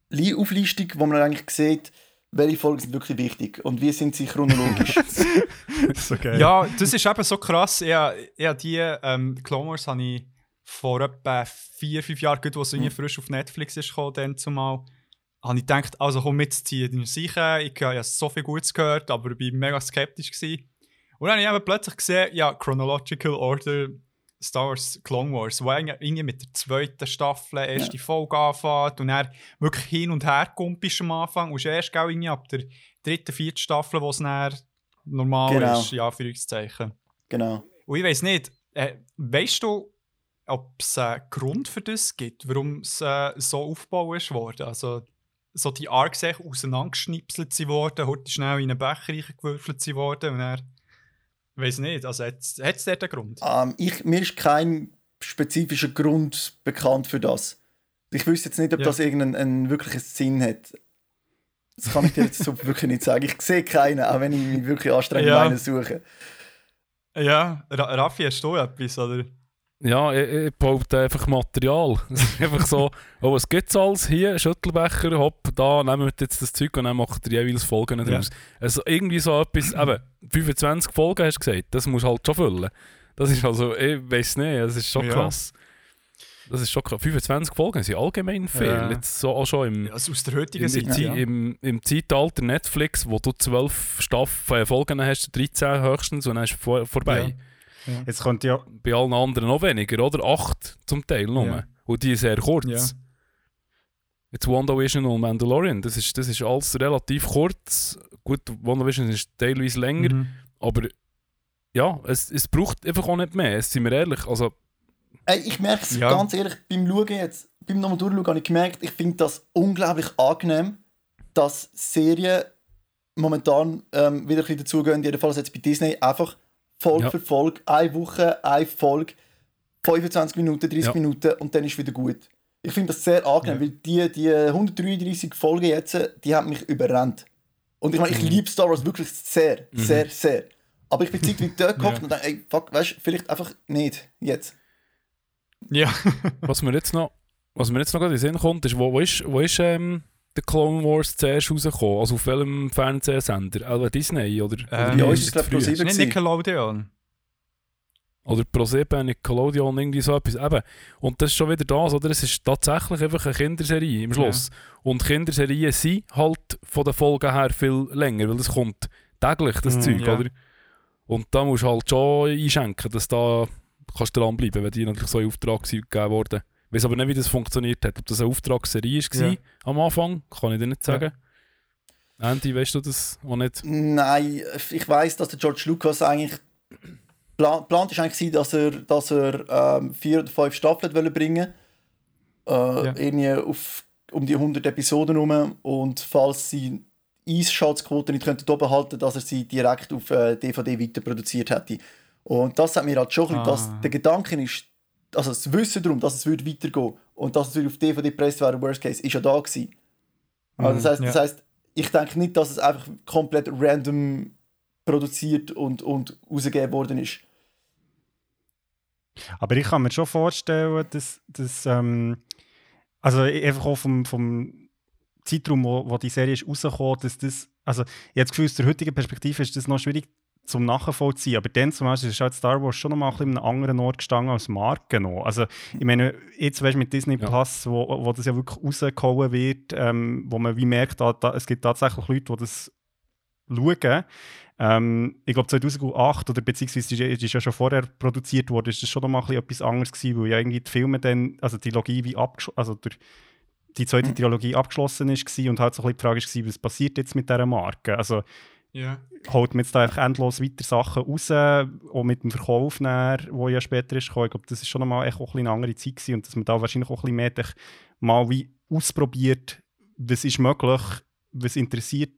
Li- Auflistung, wo man eigentlich sieht, welche Folgen sind wirklich wichtig und wie sind sie chronologisch. [LAUGHS] geil. ja, das ist eben so krass. Ja, ja die ähm, Clone Wars habe ich vor etwa vier, fünf Jahren, gut, wo es irgendwie frisch auf Netflix ist gekommen, dann zumal, habe ich gedacht, also komm mitziehen. Sicher, ich habe ja so viel Gutes gehört, aber ich war mega skeptisch. Gewesen. Und dann habe ich eben plötzlich gesehen, ja, Chronological Order Star Wars Clone Wars, wo irgendwie mit der zweiten Staffel erst die Folge anfängt und dann wirklich hin und her kumpelst am Anfang und erst gell, irgendwie ab der dritten, vierten Staffel, wo es dann normal Genau. ist, ja, für Zeichen. genau. Und ich weiß nicht, äh, weißt du, ob es einen Grund für das gibt, warum es äh, so aufgebaut ist worden? Also, so die Arcs auseinandergeschnipselt sie worden, heute schnell in einen Becher reingewürfelt sie worden und er weiß nicht, also hat es dort einen Grund? Ähm, ich, mir ist kein spezifischer Grund bekannt für das. Ich wüsste jetzt nicht, ob Ja. das irgendeinen einen wirklichen Sinn hat. Das kann ich dir jetzt so [LAUGHS] wirklich nicht sagen. Ich sehe keinen, auch wenn ich mich wirklich anstrengend Ja. suche. Ja, Ra Raffi, hast du etwas, oder? Ja, ich, ich behaupte einfach Material. [LAUGHS] Es ist einfach so, oh, was gibt's alles? Hier, Schüttelbecher, hopp, da, nehmen wir jetzt das Zeug und dann macht ihr jeweils Folgen Ja. daraus. Also irgendwie so etwas, [CLEARS THROAT] eben, 25 Folgen hast du gesagt, das musst du halt schon füllen. Das ist also, ich weiß nicht, das ist schon Ja. krass. Das ist schon krass. 25 Folgen sind allgemein viel. Ja. Jetzt so auch schon im, Also aus der heutigen im, Seite, im, im, im Zeitalter Netflix, wo du 12 Staff äh, Folgen hast, 13 höchstens und dann ist vor, vorbei. Jetzt könnte ja. Bei allen anderen noch weniger, oder? Acht zum Teil nur. Ja. Und die sehr kurz. Ja. Jetzt WandaVision und Mandalorian, das ist, das ist alles relativ kurz. Gut, WandaVision ist teilweise länger, Mhm. aber ja, es, es braucht einfach auch nicht mehr, sind wir ehrlich. Also, Ey, ich merke es Ja. ganz ehrlich, beim Schauen jetzt, beim nochmal durchschauen, habe ich gemerkt, ich finde das unglaublich angenehm, dass Serien momentan ähm, wieder ein bisschen dazugehen, jedenfalls jetzt bei Disney, einfach Folge Ja. für Folge, eine Woche, eine Folge, 25 Minuten, 30 Ja. Minuten und dann ist wieder gut. Ich finde das sehr angenehm, Ja. weil die, die 133 Folgen jetzt, die haben mich überrannt. Und ich meine, ich Mhm. liebe Star Wars wirklich sehr, sehr, sehr. Aber ich bin zeitlich dort [LAUGHS] gehockt Ja. und dachte, ey, fuck, weißt du, vielleicht einfach nicht, jetzt. Ja. was mir jetzt noch, was mir jetzt noch gerade in den Sinn kommt, ist, wo, wo ist, wo ist ähm, der Clone Wars zuerst rausgekommen? Also auf welchem Fernsehsender? Also Disney oder? Ähm, Ja, wie ist es, das glaub ich. Nicht. Nickelodeon. Oder ProSieben, Nickelodeon, irgendwie so etwas. Eben. Und das ist schon wieder das, oder? Es ist tatsächlich einfach eine Kinderserie im Schluss. Und Kinderserien sind halt von den Folgen her viel länger, weil es kommt täglich, das Mhm, Zeug, ja. oder? Und da musst du halt schon einschenken, dass da kannst du dranbleiben, wenn die natürlich so in Auftrag gegeben worden. Ich weiß aber nicht, wie das funktioniert hat. Ob das eine Auftragsserie war Ja. am Anfang, kann ich dir nicht Ja. sagen. Andy, weißt du das auch nicht? Nein, ich weiß, dass der George Lucas eigentlich plan plant ist eigentlich gewesen, dass er, dass er ähm, vier oder fünf Staffeln wollte bringen, äh, Ja. irgendwie auf um die 100 Episoden rum und falls sie Einschaltquote nicht könnten oben halten, dass er sie direkt auf äh, DVD weiter produziert hätte. Und das hat mir halt schon, Ah. dass der Gedanke ist, also das Wissen darum, dass es würde weitergehen und dass es auf DVD gepresst werden, Worst Case, ist ja da gewesen. Also das, heißt, ja. das heißt, ich denke nicht, dass es einfach komplett random produziert und, und rausgegeben worden ist. Aber ich kann mir schon vorstellen, dass, dass ähm, also einfach auch vom, vom Zeitraum, wo, wo die Serie ist rausgekommen, dass das, also ich habe das Gefühl, aus der heutigen Perspektive ist das noch schwierig zum Nachvollziehen, aber dann zum Beispiel ist halt Star Wars schon noch mal ein bisschen an einem anderen Ort gestanden als Marke noch. Also ich meine, jetzt weißt du mit Disney Ja. Plus, wo, wo das ja wirklich rausgehauen wird, ähm, wo man wie merkt, da, da, es gibt tatsächlich Leute, die das schauen. Ähm, ich glaube 2008 oder beziehungsweise ist, ist, ist ja schon vorher produziert worden, ist das schon noch mal etwas anderes gewesen, weil ja irgendwie die Filme dann, also die Trilogie wie abgeschlossen, also der, die zweite mhm. Trilogie abgeschlossen ist und halt so ein bisschen die Frage ist, was passiert jetzt mit dieser Marke? Also yeah. holt man jetzt da einfach endlos weiter Sachen raus, auch mit dem Verkauf, der ja später ist gekommen. Ich glaube, das ist schon mal auch eine andere Zeit gewesen und dass man da wahrscheinlich auch ein bisschen mehr mal wie ausprobiert, was ist möglich, was interessiert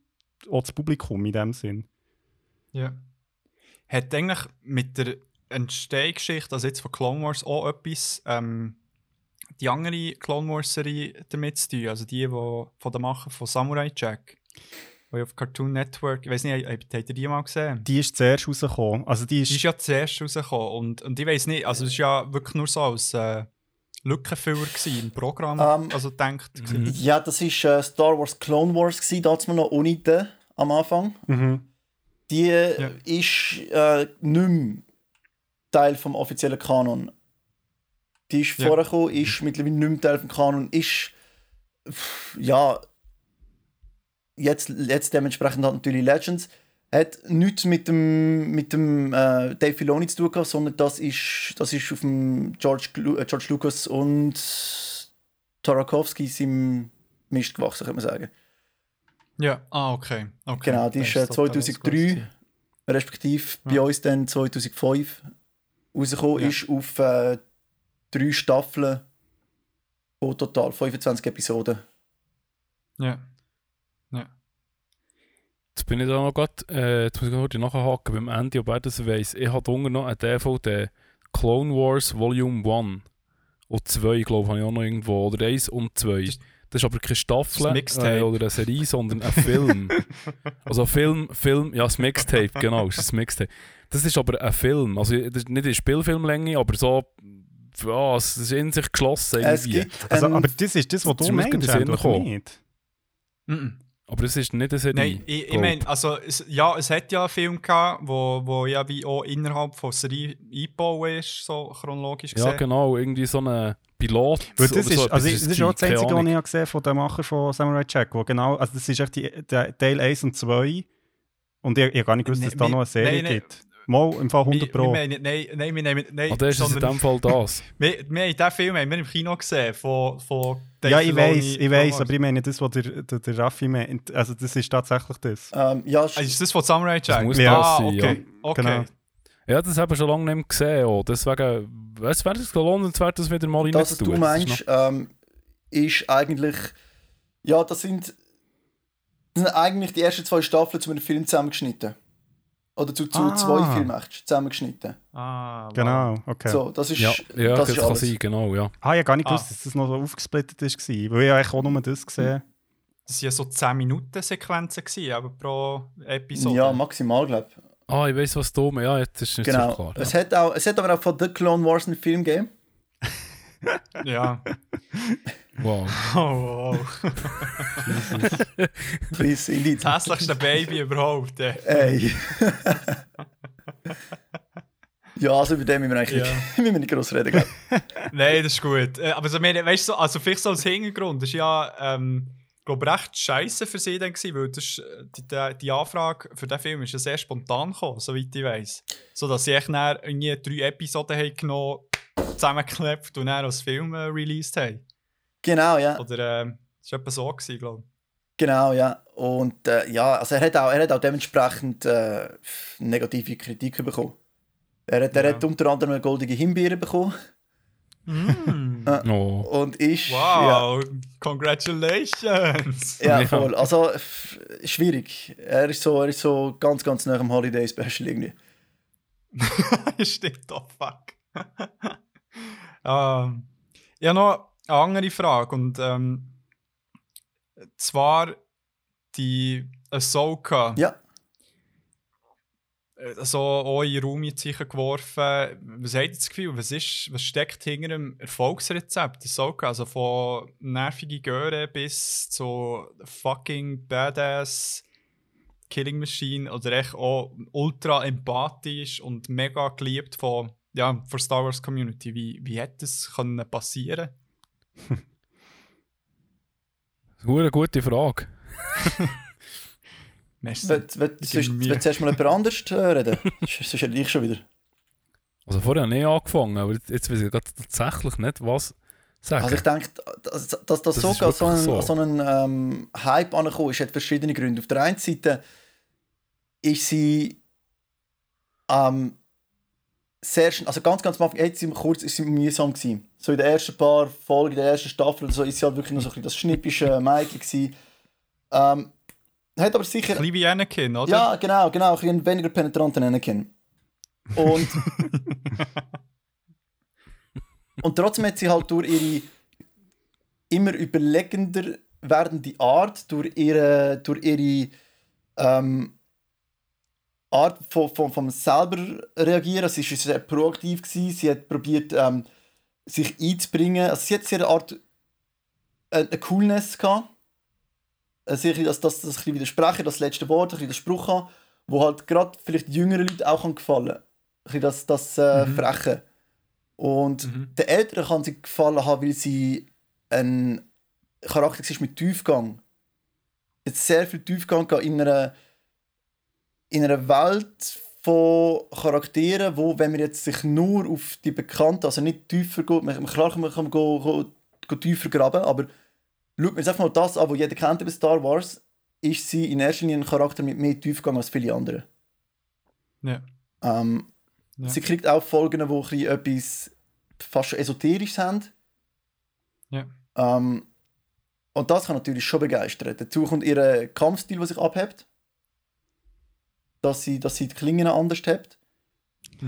auch das Publikum in dem Sinn. Ja. Hat eigentlich mit der Entstehungsgeschichte, also jetzt von Clone Wars, auch etwas ähm, die andere Clone Wars-Serie damit zu tun? Also die, die von der Macher von Samurai Jack, die auf Cartoon Network, ich weiß nicht, habt ihr die mal gesehen? Die ist zuerst rausgekommen. Also die, ist die ist ja zuerst rausgekommen und, und ich weiß nicht, also es ist ja wirklich nur so als äh, Lückenfüller im Programm, um, ähm, also denkt. Ja, das war äh, Star Wars Clone Wars gewesen, damals noch ohne den am Anfang. Mhm. Die ja. ist äh, nicht mehr Teil vom offiziellen Kanon. Die ist ja. vorgekommen, ist mittlerweile nicht mehr Teil vom Kanon, ist ja jetzt, jetzt dementsprechend hat natürlich Legends hat nichts mit dem, mit dem äh, Dave Filoni zu tun gehabt, sondern das ist, das ist auf dem George, äh, George Lucas und Tarakowski im Mist gewachsen, könnte man sagen. Ja, ah, okay. okay. Genau, die ist äh, 2003, respektive ja. bei uns dann 2005 rausgekommen, ja. ist auf äh, drei Staffeln von total 25 Episoden. Ja. Jetzt bin ich da noch gerade, äh, jetzt muss ich noch nachhaken beim Ende, ob er das weiss. Ich habe unten noch einen DVD Clone Wars Volume 1 und 2, glaube ich, habe ich auch noch irgendwo. Oder 1 und 2. Das ist aber keine Staffel äh, oder eine Serie, sondern ein Film. [LAUGHS] also Film, Film, ja, das Mixtape, genau, das ist das Mixtape. Das ist aber ein Film, also das ist nicht in Spielfilmlänge, aber so, ja, es ist in sich geschlossen irgendwie. also, aber das ist das, was du meinst, oder nicht? Mm -mm. Aber es ist nicht eine Serie. Nein, ich, ich meine, also, es, ja, es hat ja einen Film gehabt, wo, wo ja wie auch innerhalb von Serie eingebaut ist, so chronologisch gesehen. Ja, genau, irgendwie so ein Pilot. das, ist, so also, das ist auch das Einzige, was ich gesehen von dem Macher von Samurai Jack, wo genau, also das ist echt die, die Teil 1 und 2 und ich, ich habe gar nicht gewusst, dass es da noch eine Serie nein, gibt. Mal, im Fall 100 Pro. Wir, wir nein, nein, wir nehmen... Nein, das ist in dem Fall das. wir, wir haben diesen Film haben wir im Kino gesehen, von, von Ja, ich weiß, ich weiß, aber ich meine das, was der, der, der Raffi meint. Also das ist tatsächlich das. Ähm, ja, also ist das von Samurai Jack? Das muss ja. das sein, okay. ja. okay. Genau. Ja, das haben wir schon lange nicht mehr gesehen. Auch. Deswegen, es wäre es lohnenswert, das wieder mal Das, was du meinst, ähm, ist eigentlich... Ja, das sind, das sind eigentlich die ersten zwei Staffeln zu einem Film zusammengeschnitten. Oder zu, zu ah. zwei Filmen zusammengeschnitten. Ah, wow. Genau, okay. So, das ist, ja, ja das, das ist kann sein, genau, ja. Ah, ich habe gar nicht gewusst, ah. dass das noch so aufgesplittet war, weil ich eigentlich auch nur das gesehen Das waren ja so 10 Minuten Sequenzen, gewesen, aber pro Episode. Ja, maximal, glaube ich. Ah, ich weiß, was du meinst. Ja, jetzt ist es genau. so klar. Ja. Es, hat auch, es hat aber auch von The Clone Wars einen Film gegeben. [LAUGHS] ja. [LAUGHS] Wow. [LAUGHS] Oh, wow. [LAUGHS] Please, indeed. Das hässlichste Baby überhaupt. Ey. Ey. ja, also über den müssen wir eigentlich ja. nicht, müssen wir nicht groß reden, glaube Nein, das ist gut. Aber so, weißt du, also vielleicht so als Hintergrund, das ist ja, ähm, glaube recht scheiße für sie dann gewesen, weil das, äh, die, die Anfrage für diesen Film ist ja sehr spontan gekommen, soweit ich weiß. So dass sie echt irgendwie drei Episoden haben genommen, zusammengeklebt und dann als Film äh, released haben. Genau, ja. Oder äh, das war etwa so, glaube ich. Genau, ja. Und äh, ja, also er hat auch, er hat auch dementsprechend äh, negative Kritik bekommen. Er hat, ja. er hat unter anderem eine goldige Himbeere bekommen. Mm. [LAUGHS] äh, oh. Und ist. Wow, ja, congratulations! Ja, voll. Also schwierig. Er ist so, er ist so ganz, ganz nach dem Holiday Special irgendwie. [LAUGHS] Stimmt, oh fuck. [LAUGHS] ähm, ja, noch eine andere Frage. Und ähm, zwar die Ahsoka. Ja. So auch in den Raum jetzt geworfen. Was habt ihr das Gefühl? Was, ist, was steckt hinter dem Erfolgsrezept Ahsoka? Also von nervige Göre bis zu fucking badass Killing Machine oder echt auch ultra empathisch und mega geliebt von, ja, von Star Wars Community. Wie, wie hätte das können passieren [LAUGHS] eine gute Frage. [LAUGHS] Willst du mal jemand anders reden? [LAUGHS] Sonst hätte ich schon wieder. Also vorher habe ich angefangen, aber jetzt- weiß ich tatsächlich nicht, was sagen. Also ich denke, dass, dass das Das so, ist an so so. so einen ähm, Hype angekommen ist, hat verschiedene Gründe. Auf der einen Seite ist sie ähm, sehr schnell, also ganz, ganz am Anfang, jetzt kurz, ist sie mühsam gewesen. So in den ersten paar Folgen, in der ersten Staffel so, ist sie halt wirklich noch so ein bisschen das schnippische Mädchen gewesen. Ähm, hat aber sicher... Ein bisschen wie Anakin, oder? Ja, genau, genau. Ein bisschen weniger penetranten Anakin. Und, [LAUGHS] und trotzdem hat sie halt durch ihre immer überlegender werdende Art, durch ihre, durch ihre ähm, Art von, von, vom selber reagieren. Sie war sehr proaktiv, gewesen. sie hat probiert, ähm, sich einzubringen. Also sie hat sehr eine Art äh, eine Coolness gehabt. Sehr, ein bisschen das, das, ein widersprechen, das letzte Wort, ein bisschen den Spruch haben, wo halt gerade vielleicht jüngeren Leuten auch kann gefallen kann. Ein bisschen das, das äh, Mhm. Freche. Und Mhm. den Eltern kann sie gefallen haben, weil sie ein Charakter war mit Tiefgang. Jetzt sehr viel Tiefgang in einer, in einer Welt von Charakteren, wo, wenn man jetzt sich nur auf die Bekannten, also nicht tiefer geht, man, klar kann man kann go, go, go tiefer graben, aber schaut man jetzt einfach mal das an, was jeder kennt über Star Wars, ist sie in erster Linie ein Charakter mit mehr Tiefgang als viele andere. Ja. Ähm, Ja. Sie kriegt auch Folgen, bisschen etwas fast schon Esoterisches haben. Ja. Ähm, und das kann natürlich schon begeistern. Dazu kommt ihr Kampfstil, der sich abhebt. Dass sie, dass sie die Klingen anders hebt. [LAUGHS]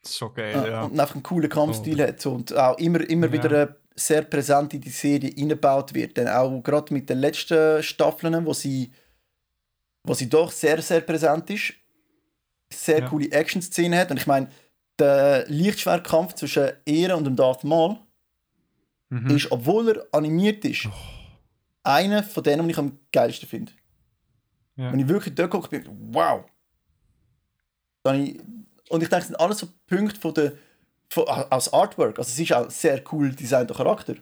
Das ist schon geil, Äh, ja. Und einfach einen coolen Kampfstil hat. So, Und auch immer, immer Ja. wieder sehr präsent in die Serie eingebaut wird. Denn auch gerade mit den letzten Staffeln, wo sie, wo sie doch sehr, sehr präsent ist. Sehr Ja. coole Action-Szenen hat. Und ich meine, der Lichtschwertkampf zwischen ihr und dem Darth Maul Mhm. ist, obwohl er animiert ist, einer von denen, die ich am geilsten finde. Ja. Wenn ich wirklich dort gucke, bin ich, wow! Dann ich, und ich denke, es sind alles so Punkte von der, von, als Artwork. Also es ist auch sehr cool designter Charakter.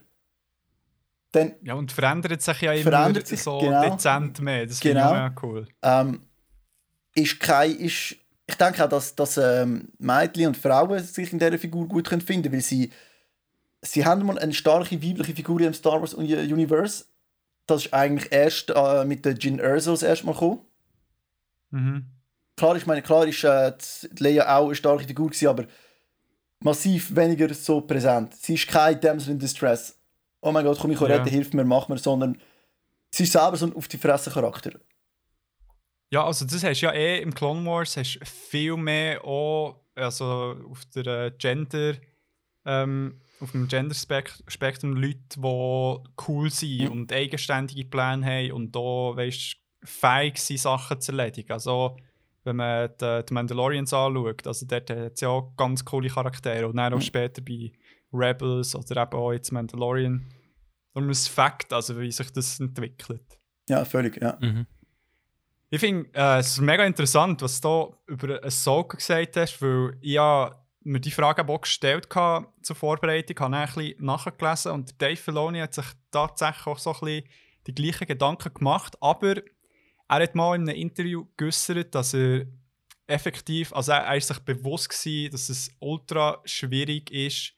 Dann Ja, und verändert sich ja immer Verändert sich, so genau. dezent mehr. Das finde Genau. ich auch cool. ähm, ist kein, ist, ich denke auch, dass, dass ähm, Mädchen und Frauen sich in dieser Figur gut können finden weil sie, sie haben mal eine starke weibliche Figur im Star Wars Uni- Universe. Das ist eigentlich erst äh, mit der Jin Erso das erste Mal gekommen. Mhm. Klar, ich meine, klar ist äh, die Leia auch eine starke Figur gewesen, aber massiv weniger so präsent. Sie ist kein Damsel in Distress. Oh mein Gott, komm ich kann Ja. retten, hilf mir, mach mir, sondern sie ist selber so ein auf die Fresse Charakter. Ja, also das hast du ja eh im Clone Wars hast viel mehr auch, also auf der äh, Gender, ähm, auf dem Gender-Spektrum Leute, die cool sind Mhm. und eigenständige Pläne haben und da, weißt fähig sind, Sachen zu erledigen. Also, wenn man die, die Mandalorians anschaut, also dort hat es ja auch ganz coole Charaktere und dann auch Mhm. später bei Rebels oder eben auch jetzt Mandalorian. Darum ist es Fakt, also wie sich das entwickelt. Ja, völlig, ja. Mhm. Ich finde äh, es ist mega interessant, was du über Ahsoka gesagt hast, weil ich ja mir die Frage auch gestellt hatte zur Vorbereitung, habe dann ein bisschen nachgelesen und Dave Filoni hat sich tatsächlich auch so ein bisschen die gleichen Gedanken gemacht, aber er hat mal in einem Interview geäußert, dass er effektiv, also er, er ist sich bewusst gewesen, dass es ultra schwierig ist,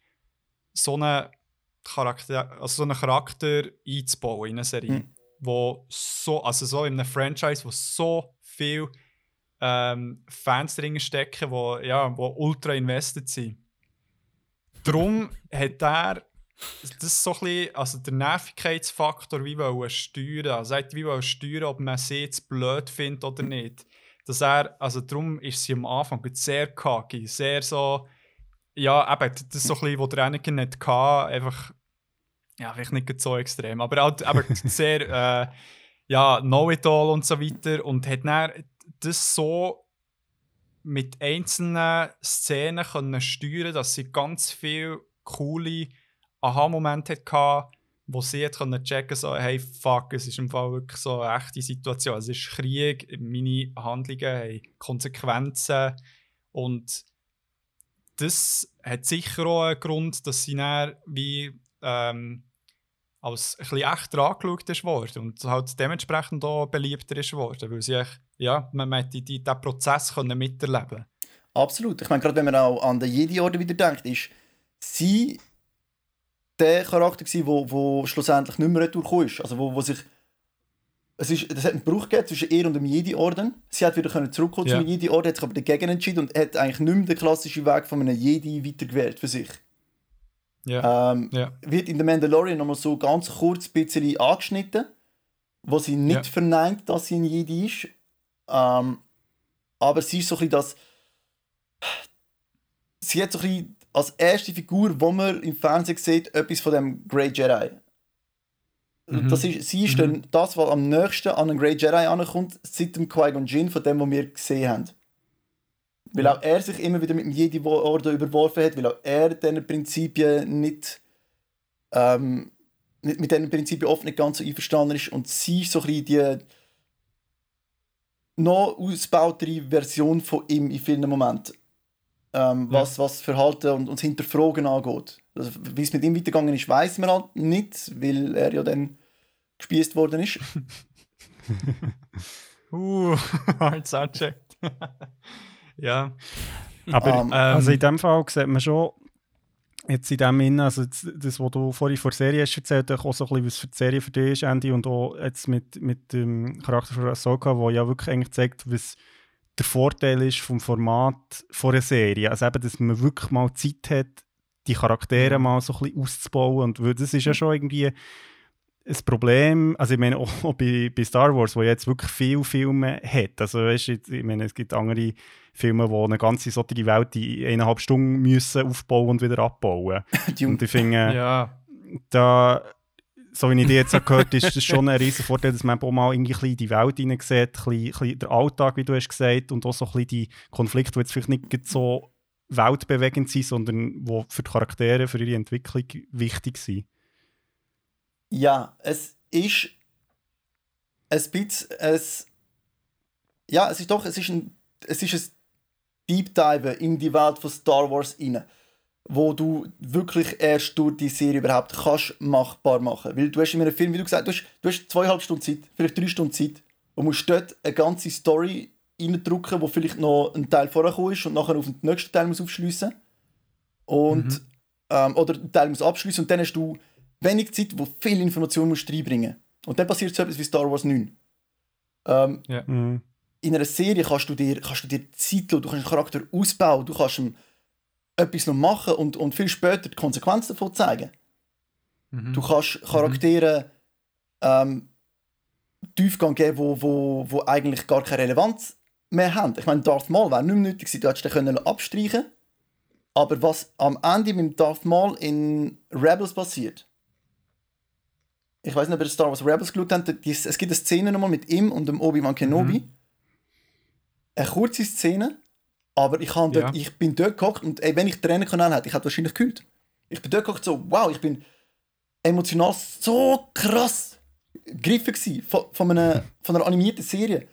so einen Charakter, also so einen Charakter einzubauen in eine Serie Mhm. wo so, also so in einem Franchise, wo so viel ähm, Fans drin stecken, wo, ja, wo ultra invested sind. Darum hat er das so ein bisschen, also der Nervigkeitsfaktor wie wollen steuern. Also er wie wollen steuern, ob man sie jetzt blöd findet oder nicht. Dass er, also darum ist sie am Anfang sehr cocky, sehr so, ja, eben, das ist so ein bisschen, was der Anakin nicht hatte, einfach ja, vielleicht nicht so extrem, aber halt aber [LAUGHS] sehr äh, ja, Know-it-all und so weiter und hat dann das so mit einzelnen Szenen können steuern, dass sie ganz viele coole Aha-Momente hatte, wo sie hat können checken so, hey, fuck, es ist im Fall wirklich so eine echte Situation. Es ist Krieg, meine Handlungen haben Konsequenzen und das hat sicher auch einen Grund, dass sie dann wie ähm, als ein bisschen echter angeschaut ist worden und halt dementsprechend auch beliebter ist worden, weil sie echt, ja, man, man die, die, diesen Prozess können miterleben Absolut. Ich meine, gerade wenn man auch an den Jedi-Orden wieder denkt, ist sie der Charakter gewesen, wo, wo schlussendlich nicht mehr durchgekommen ist. Also wo, wo sich es ist, das hat einen Bruch gegeben zwischen ihr und dem Jedi-Orden. Sie hat wieder zurückkommen ja. zum Jedi-Orden, hat sich aber dagegen entschieden und hat eigentlich nicht mehr den klassischen Weg von einem Jedi weitergewählt für sich. Ja. Ähm, ja. Wird in The Mandalorian nochmal so ganz kurz ein bisschen angeschnitten, wo sie nicht verneint, dass sie ein Jedi ist. Ähm, aber sie ist so ein bisschen das. Sie hat so ein bisschen als erste Figur, wo man im Fernsehen sieht, etwas von dem Grey Jedi. Mhm. Das ist, sie ist mhm. dann das, was am nächsten an einen Grey Jedi ankommt, seit dem Qui-Gon Jinn, von dem, was wir gesehen haben. Weil auch er sich immer wieder mit dem Jedi-Orden überworfen hat, weil auch er diesen Prinzipien nicht, ähm, nicht mit diesen Prinzipien oft nicht ganz so einverstanden ist. Und sie ist so ein bisschen die noch ausbautere Version von ihm in vielen Momenten. Ähm, ja. was, was Verhalten und, und Hinterfragen angeht. Also, wie es mit ihm weitergegangen ist, weiß man halt nicht, weil er ja dann gespießt worden ist. [LAUGHS] uh, [LAUGHS] hard subject. [LAUGHS] Ja. Aber um, ähm, also in dem Fall sieht man schon, jetzt in dem Innen, also das, was du vorhin vor der Serie hast erzählt, auch so ein bisschen, was für die Serie für dich ist, Andy, und auch jetzt mit, mit dem Charakter von Ahsoka, der ja wirklich eigentlich zeigt, was der Vorteil ist vom Format von einer Serie. Also eben, dass man wirklich mal Zeit hat, die Charaktere mal so ein bisschen auszubauen und das ist ja schon irgendwie ein Problem, also ich meine auch bei, bei Star Wars, wo jetzt wirklich viele Filme hat, also weißt, ich meine, es gibt andere Filme, die eine ganze solche Welt in eineinhalb Stunden müssen aufbauen und wieder abbauen. [LAUGHS] und ich finde, ja. da, so wie ich dir jetzt auch gehört ist es schon ein riesen Vorteil, dass man auch mal irgendwie in die Welt hineinsieht, ein bisschen, den Alltag, wie du hast gesagt, und auch so ein bisschen die Konflikte, die jetzt vielleicht nicht so weltbewegend sind, sondern die für die Charaktere, für ihre Entwicklung wichtig sind. Ja, es ist ein bisschen ein, ja, es ist doch, es ist ein, es ist ein Deep Dive in die Welt von Star Wars rein, wo du wirklich erst durch die Serie überhaupt kannst machbar machen. Weil du hast in einem Film, wie du gesagt hast, du hast zweieinhalb Stunden Zeit, vielleicht drei Stunden Zeit und musst dort eine ganze Story reindrücken, wo vielleicht noch ein Teil vorher ist und nachher auf den nächsten Teil muss aufschliessen und mhm. ähm, oder einen Teil muss abschließen und dann hast du wenig Zeit, wo viel Information musst reinbringen Und dann passiert so etwas wie Star Wars 9. Ähm, ja. mhm. In einer Serie kannst du dir, kannst du dir Zeit lassen, du kannst einen Charakter ausbauen, du kannst ihm etwas noch machen und, und viel später die Konsequenzen davon zeigen. Mhm. Du kannst Charaktere ähm, Tiefgang geben, wo, wo, wo eigentlich gar keine Relevanz mehr haben. Ich meine, Darth Maul wäre nicht mehr nötig gewesen, du hättest den abstreichen können. Aber was am Ende mit Darth Maul in Rebels passiert, ich weiß nicht, ob ihr Star Wars Rebels geschaut habt, es gibt eine Szene nochmal mit ihm und dem Obi-Wan Kenobi. Mhm. Eine kurze Szene, aber ich, dort, ja. ich bin dort gehockt und ey, wenn ich Tränenkanal hätte, ich hätte wahrscheinlich gekühlt. Ich bin dort gehockt so, wow, ich bin emotional so krass gegriffen von, von, einer, von einer animierten Serie.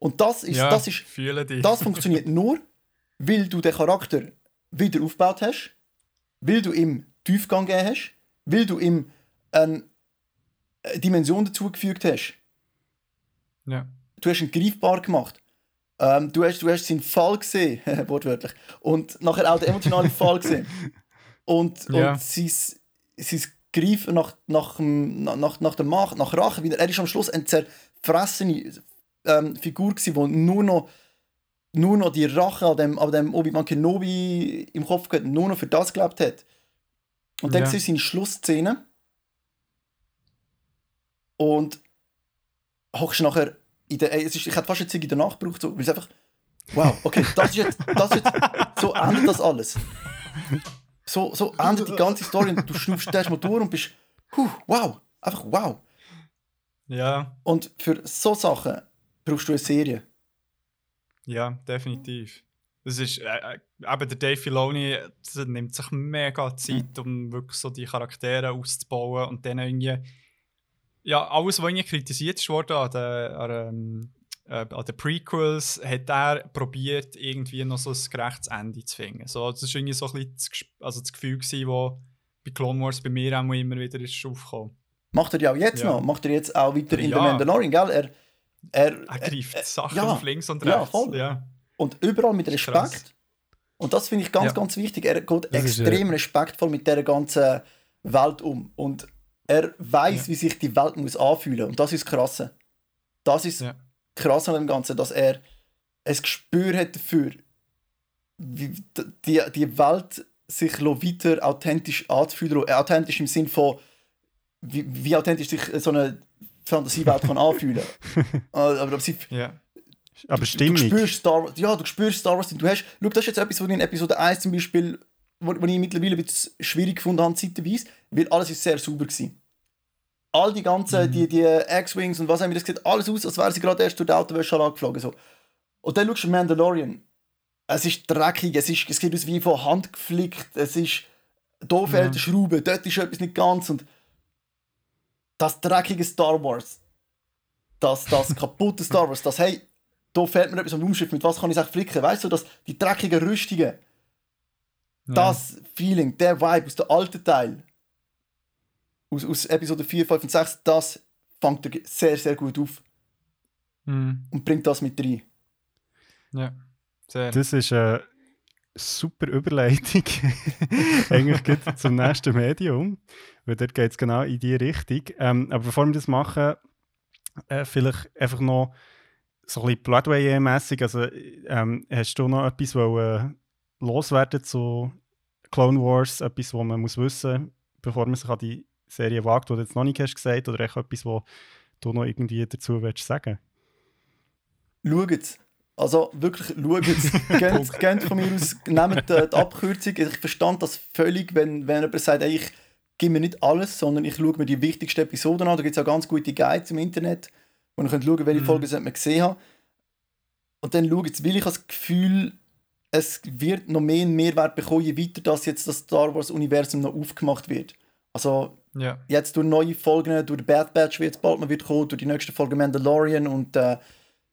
Und das ist, ja, das ist, das funktioniert nur, weil du den Charakter wieder aufgebaut hast, weil du ihm Tiefgang gegeben hast, weil du ihm einen Dimension dazugefügt hast. Ja. Du hast ihn greifbar gemacht. Ähm, du, hast, du hast seinen Fall gesehen, [LAUGHS] wortwörtlich. Und nachher auch den emotionalen Fall gesehen. Und, ja. und sein, sein Greifen nach, nach, nach, nach der Macht, nach Rache. Er ist am Schluss eine zerfressene ähm, Figur, die nur noch, nur noch die Rache an dem, an dem Obi-Wan Kenobi im Kopf gehabt, nur noch für das gelebt hat. Und dann ja. siehst seine Schlussszene und hockst nachher in der. Es ist, ich hätte fast eine Zeit danach gebraucht, so, weil es einfach. Wow, okay, das ist jetzt. Das ist jetzt so endet das alles. So, so endet die ganze Story und du schnaufst erstmal durch und bist. Huh, wow, einfach wow. Ja. Und für so Sachen brauchst du eine Serie. Ja, definitiv. Das ist, äh, äh eben der Dave Filoni nimmt sich mega Zeit, um wirklich so die Charaktere auszubauen und dann irgendwie ja, alles, was irgendwie kritisiert wurde an den, an, ähm, äh, an den Prequels, hat er probiert, irgendwie noch so ein gerechtes Ende zu finden. So, das war irgendwie so ein bisschen das, also das Gefühl, das bei Clone Wars bei mir auch immer wieder ist aufgekommen. Macht er ja auch jetzt Ja. noch. Macht er jetzt auch weiter in Ja. The Mandalorian, gell? Er, er, Er greift Sachen ja. auf links und Ja, rechts. voll. Ja. und überall mit Respekt. krass. Und das finde ich ganz, Ja. ganz wichtig. Er geht Das ist, extrem respektvoll mit der ganzen Welt um. Und er weiß, Ja. wie sich die Welt muss anfühlen. Und das ist das Krasse. Das ist Ja. krass an dem Ganzen, dass er ein Gespür hat dafür, wie die, die Welt sich lo weiter authentisch anzufühlen. Authentisch im Sinn von, wie, wie authentisch sich so eine Fantasiewelt kann anfühlen. Äh, [LAUGHS] Aber sie, Ja. Aber Du Stimmung. spürst Star Wars, ja, du spürst Star Wars. Du hast, schau, das ist jetzt etwas, was in Episode 1 zum Beispiel, wo ich mittlerweile ein bisschen schwierig habe, zeitweise, weil alles ist sehr sauber war. All die ganzen, die, die X-Wings und was haben wir das sieht alles aus, als wären sie gerade erst durch die Autowäsche geflogen. So. Und dann schaust du Mandalorian. Es ist dreckig, es, ist, es sieht aus wie von Hand geflickt, es ist, da fehlt eine Schraube, dort ist etwas nicht ganz und das dreckige Star Wars, das, das [LAUGHS] kaputte Star Wars, das, hey, da fehlt mir etwas am Raumschiff, mit was kann ich es flicken, weißt du, das, die dreckigen Rüstungen, das Feeling, der Vibe aus dem alten Teil, aus, aus Episode 4, 5 und 6, das fängt er sehr, sehr gut auf Mhm. und bringt das mit rein. Ja. Sehr. Das ist eine super Überleitung [LAUGHS] eigentlich geht zum nächsten Medium, weil dort geht es genau in die Richtung. Ähm, aber bevor wir das machen, äh, vielleicht einfach noch so ein bisschen Broadway-mässig. Also, ähm, hast du noch etwas wollen, loswerden zu Clone Wars? Etwas, was man muss wissen bevor man sich an die Serie wagt, die du jetzt noch nicht hast gesagt oder echt etwas, was du noch irgendwie dazu willst sagen Schaut Also wirklich, schaut Geht, geht von mir aus, nehmt äh, die Abkürzung. Ich verstand das völlig, wenn, wenn jemand sagt, ey, ich gebe mir nicht alles, sondern ich schaue mir die wichtigsten Episoden an. Da gibt es auch ganz gute Guides im Internet, wo ihr könnt schauen welche Mhm. Folgen man gesehen haben. Und dann schaut es, weil ich habe das Gefühl, es wird noch mehr Mehrwert bekommen, je weiter das jetzt das Star Wars-Universum noch aufgemacht wird. Also Ja. jetzt durch neue Folgen, durch Bad Batch wird es bald mal wieder kommen, durch die nächste Folge Mandalorian und äh,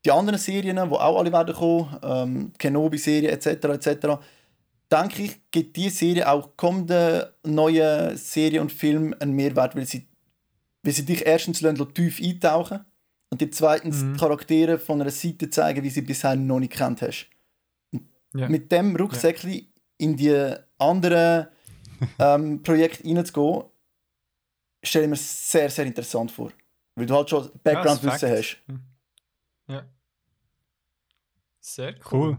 die anderen Serien, die auch alle werden kommen, ähm, Kenobi-Serie etc. etc. Denke ich, gibt diese Serie auch kommenden neuen Serien und Filmen einen Mehrwert, weil sie, weil sie dich erstens lassen, tief eintauchen und dir zweitens Mhm. die Charaktere von einer Seite zeigen, wie sie bisher noch nicht kennt hast. Ja. Mit dem Rucksäckchen in die anderen ähm, [LAUGHS] Projekte reinzugehen, stelle ich mir sehr, sehr interessant vor. Weil du halt schon Background-Wissen Ja, hast. Fakt. Ja. Sehr cool. Cool.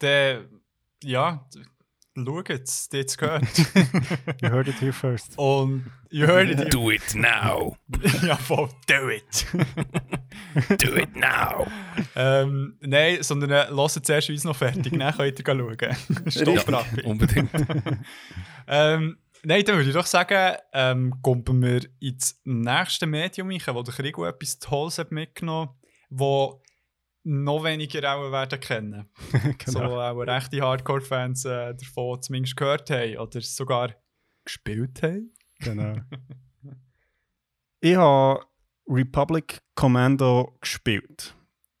Der, ja, schaut es, jetzt gehört. [LAUGHS] You heard it here first. Und you heard it. [LAUGHS] Do it now. ja, voll, do it. Do it now. ähm, nein, sondern äh, lasst zuerst uns noch fertig, dann könnt ihr schauen. [LAUGHS] Stopp, [LAUGHS] Unbedingt. [LAUGHS] Ähm, nein, dann würde ich doch sagen, ähm, kommen wir ins nächste Medium rein, wo der Krieg etwas Tolles hat mitgenommen hat, wo noch weniger auch werden kennen. So genau. auch rechte Hardcore-Fans äh, davon zumindest gehört haben oder sogar gespielt haben. genau. ich habe Republic Commando gespielt.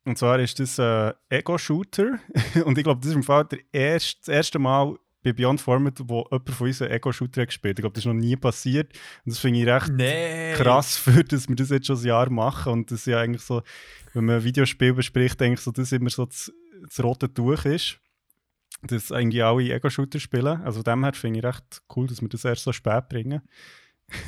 Und zwar ist das ein Ego-Shooter. [LAUGHS] Und ich glaube, das ist im Fall der erste, das erste Mal bei Beyond Format, wo jemand von uns einen Ego-Shooter hat gespielt. Ich glaube, das ist noch nie passiert. Und das finde ich recht Nein! krass, [LAUGHS] für, dass wir das jetzt schon ein Jahr machen. Und das ja eigentlich so, wenn man ein Videospiel bespricht, eigentlich so, das immer so das, das rote Tuch ist. Dass eigentlich alle Ego-Shooter spielen. Also von dem her finde ich recht cool, dass wir das erst so spät bringen. [LAUGHS]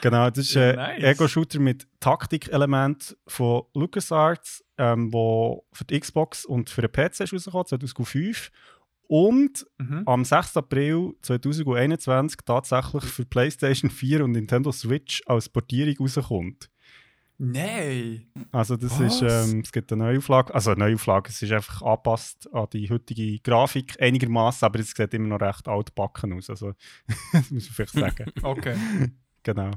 genau, das ist Ja, ein nice. Ego-Shooter mit Taktikelement von LucasArts, ähm, wo für die Xbox und für den PC ist rausgekommen, 2005. Und Mhm. am 6. April 2021 tatsächlich für PlayStation 4 und Nintendo Switch als Portierung rauskommt. Nein! Also das Was? ist, ähm, es gibt eine Neuauflage, also eine Neuauflage, es ist einfach angepasst an die heutige Grafik einigermaßen, aber es sieht immer noch recht altbacken aus, also [LAUGHS] das muss man vielleicht sagen. Okay. Genau.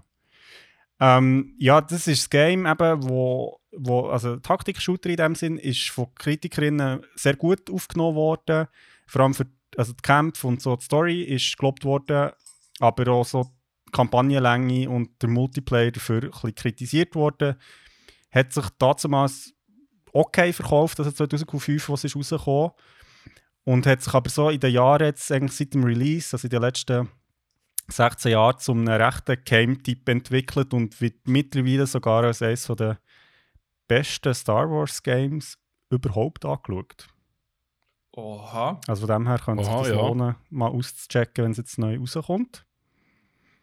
Ähm, ja, das ist das Game eben, wo, wo also Taktik-Shooter in dem Sinn ist von Kritikerinnen sehr gut aufgenommen worden. Vor allem für also die Kämpfe und so die Story ist gelobt worden, aber auch so die Kampagnenlänge und der Multiplayer dafür ein bisschen kritisiert worden. Hat sich damals okay verkauft, also 2005, was ist rausgekommen. Und hat sich aber so in den Jahren jetzt eigentlich seit dem Release, also in den letzten 16 Jahren zu einem rechten Game-Typ entwickelt und wird mittlerweile sogar als eines der besten Star Wars Games überhaupt angeschaut. Oha. Also von dem her könnte Oha, es sich ja. lohnen, mal auszuchecken, wenn es jetzt neu rauskommt.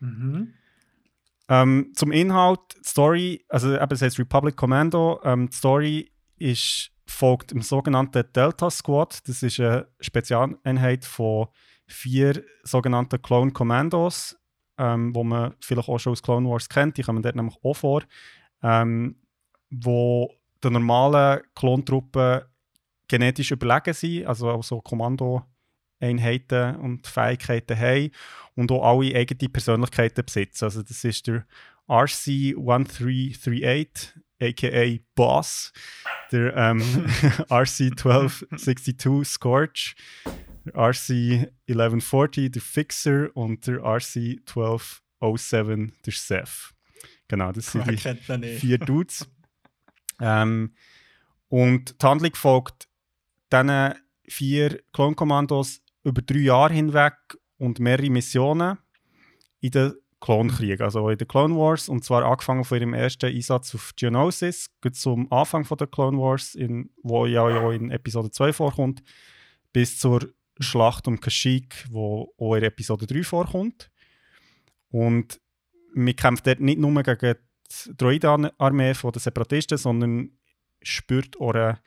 Mhm. Ähm, zum Inhalt, die Story, also eben, es heißt Republic Commando. Ähm, die Story ist, folgt im sogenannten Delta Squad. Das ist eine Spezialeinheit von vier sogenannten Clone Commandos, ähm, wo man vielleicht auch schon aus Clone Wars kennt. Die kommen dort nämlich auch vor. Ähm, wo den normalen Klontruppen genetisch überlegen sind, also auch so Kommando-Einheiten und Fähigkeiten haben und auch alle eigene Persönlichkeiten besitzen. Also das ist der RC-1338, aka Boss, der ähm, RC-1262 Scorch, der RC-1140 der Fixer und der RC-1207 der Seth. Genau, das sind Wer die vier Dudes. [LAUGHS] ähm, und die Handlung folgt diesen vier Klonkommandos über drei Jahre hinweg und mehrere Missionen in den Klonkrieg, also in den Clone Wars. Und zwar angefangen von ihrem ersten Einsatz auf Geonosis, gut zum Anfang von der Clone Wars, in, wo ja, ja in Episode 2 vorkommt, bis zur Schlacht um Kashyyyk, wo auch in Episode 3 vorkommt. Und wir kämpfen dort nicht nur gegen die Droidenarmee der Separatisten, sondern spürt auch eine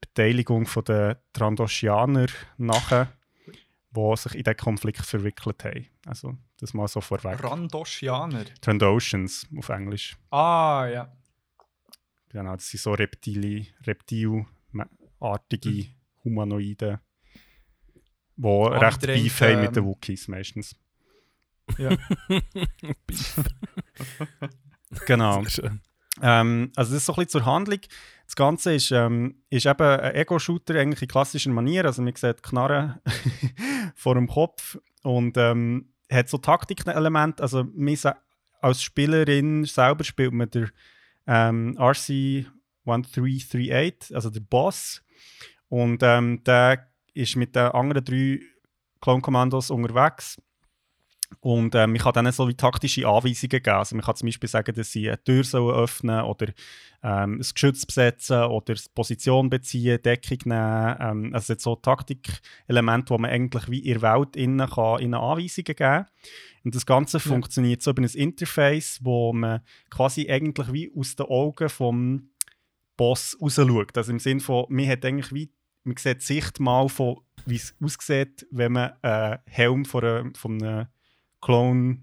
Beteiligung der Trandoshianer nachher, die sich in diesen Konflikt verwickelt haben. Also, das mal so vorweg. Randoshianer. Trandoshans auf Englisch. Ah, ja. Genau, das sind so Reptili, Reptilartige Humanoide, die recht André, Beef haben mit ähm, den Wookiees meistens. ja. [LAUGHS] [LAUGHS] Genau. Schön. Ähm, also das ist so ein bisschen zur Handlung. Das Ganze ist, ähm, ist eben ein Ego-Shooter eigentlich in klassischer Manier. Also man sieht Knarren [LAUGHS] vor dem Kopf und ähm, hat so Taktikelemente. Also als Spielerin selber spielt man der ähm, RC-1338, also der Boss. Und ähm, der ist mit den anderen drei Clone-Kommandos unterwegs. Und ähm, ich kann dann so wie taktische Anweisungen geben. Also man kann zum Beispiel sagen, dass sie eine Tür sollen öffnen oder ähm, ein Geschütz besetzen oder Position beziehen, Deckung nehmen. Ähm, also so Taktikelemente, wo man eigentlich wie in der Welt innen kann, ihnen Anweisungen geben kann. Und das Ganze funktioniert so über ein Interface, wo man quasi eigentlich wie aus den Augen vom Boss raus schaut. Also im Sinne von, man hat eigentlich wie, man sieht die Sicht mal von, wie es aussieht, wenn man einen Helm von einem, von einem Clone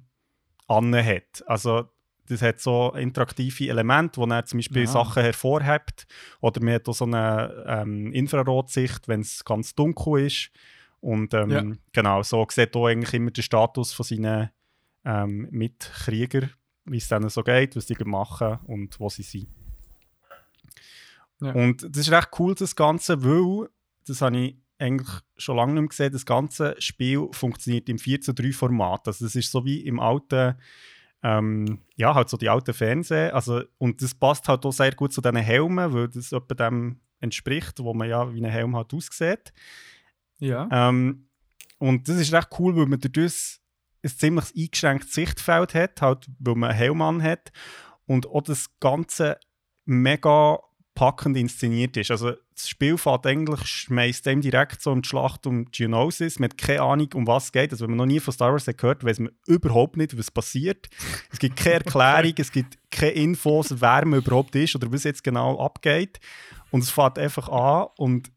anne hat. Also das hat so interaktive Elemente, wo er zum Beispiel Ah. Sachen hervorhebt. Oder man hat auch so eine ähm, Infrarotsicht, wenn es ganz dunkel ist. Und ähm, Ja. genau, so sieht auch eigentlich immer der Status von seinen ähm, Mitkriegern, wie es denen so geht, was die machen und wo sie sind. Ja. Und das ist recht cool, das Ganze, weil, das habe ich eigentlich schon lange nicht mehr gesehen, das ganze Spiel funktioniert im 4 zu 3 Format. Also das ist so wie im alten, ähm, ja, halt so die alten Fernsehen. Also, und das passt halt auch sehr gut zu diesen Helmen, weil das etwa dem entspricht, wo man ja wie ein Helm halt aussieht. Ja. Ähm, und das ist recht cool, weil man dadurch ein ziemlich eingeschränktes Sichtfeld hat, halt, weil man einen Helm an hat und auch das Ganze mega packend inszeniert ist. Also das Spiel fährt eigentlich, schmeißt dem direkt so in die Schlacht um Geonosis. Man hat keine Ahnung, um was es geht. Also wenn man noch nie von Star Wars hat gehört, weiß man überhaupt nicht, was passiert. Es gibt keine [LAUGHS] Erklärung, es gibt keine Infos, wer man überhaupt ist oder was jetzt genau abgeht. Und es fährt einfach an und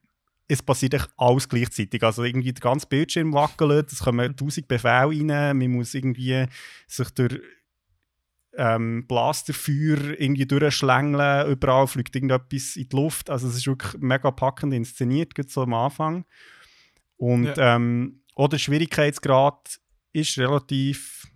es passiert echt alles gleichzeitig. Also irgendwie der ganze Bildschirm wackelt, es kommen tausend Befehle rein, man muss irgendwie sich durch ähm, Blasterfeuer irgendwie durchschlängeln, überall fliegt irgendetwas in die Luft. Also es ist wirklich mega packend inszeniert, gerade so am Anfang. Und ähm, auch der Schwierigkeitsgrad ist relativ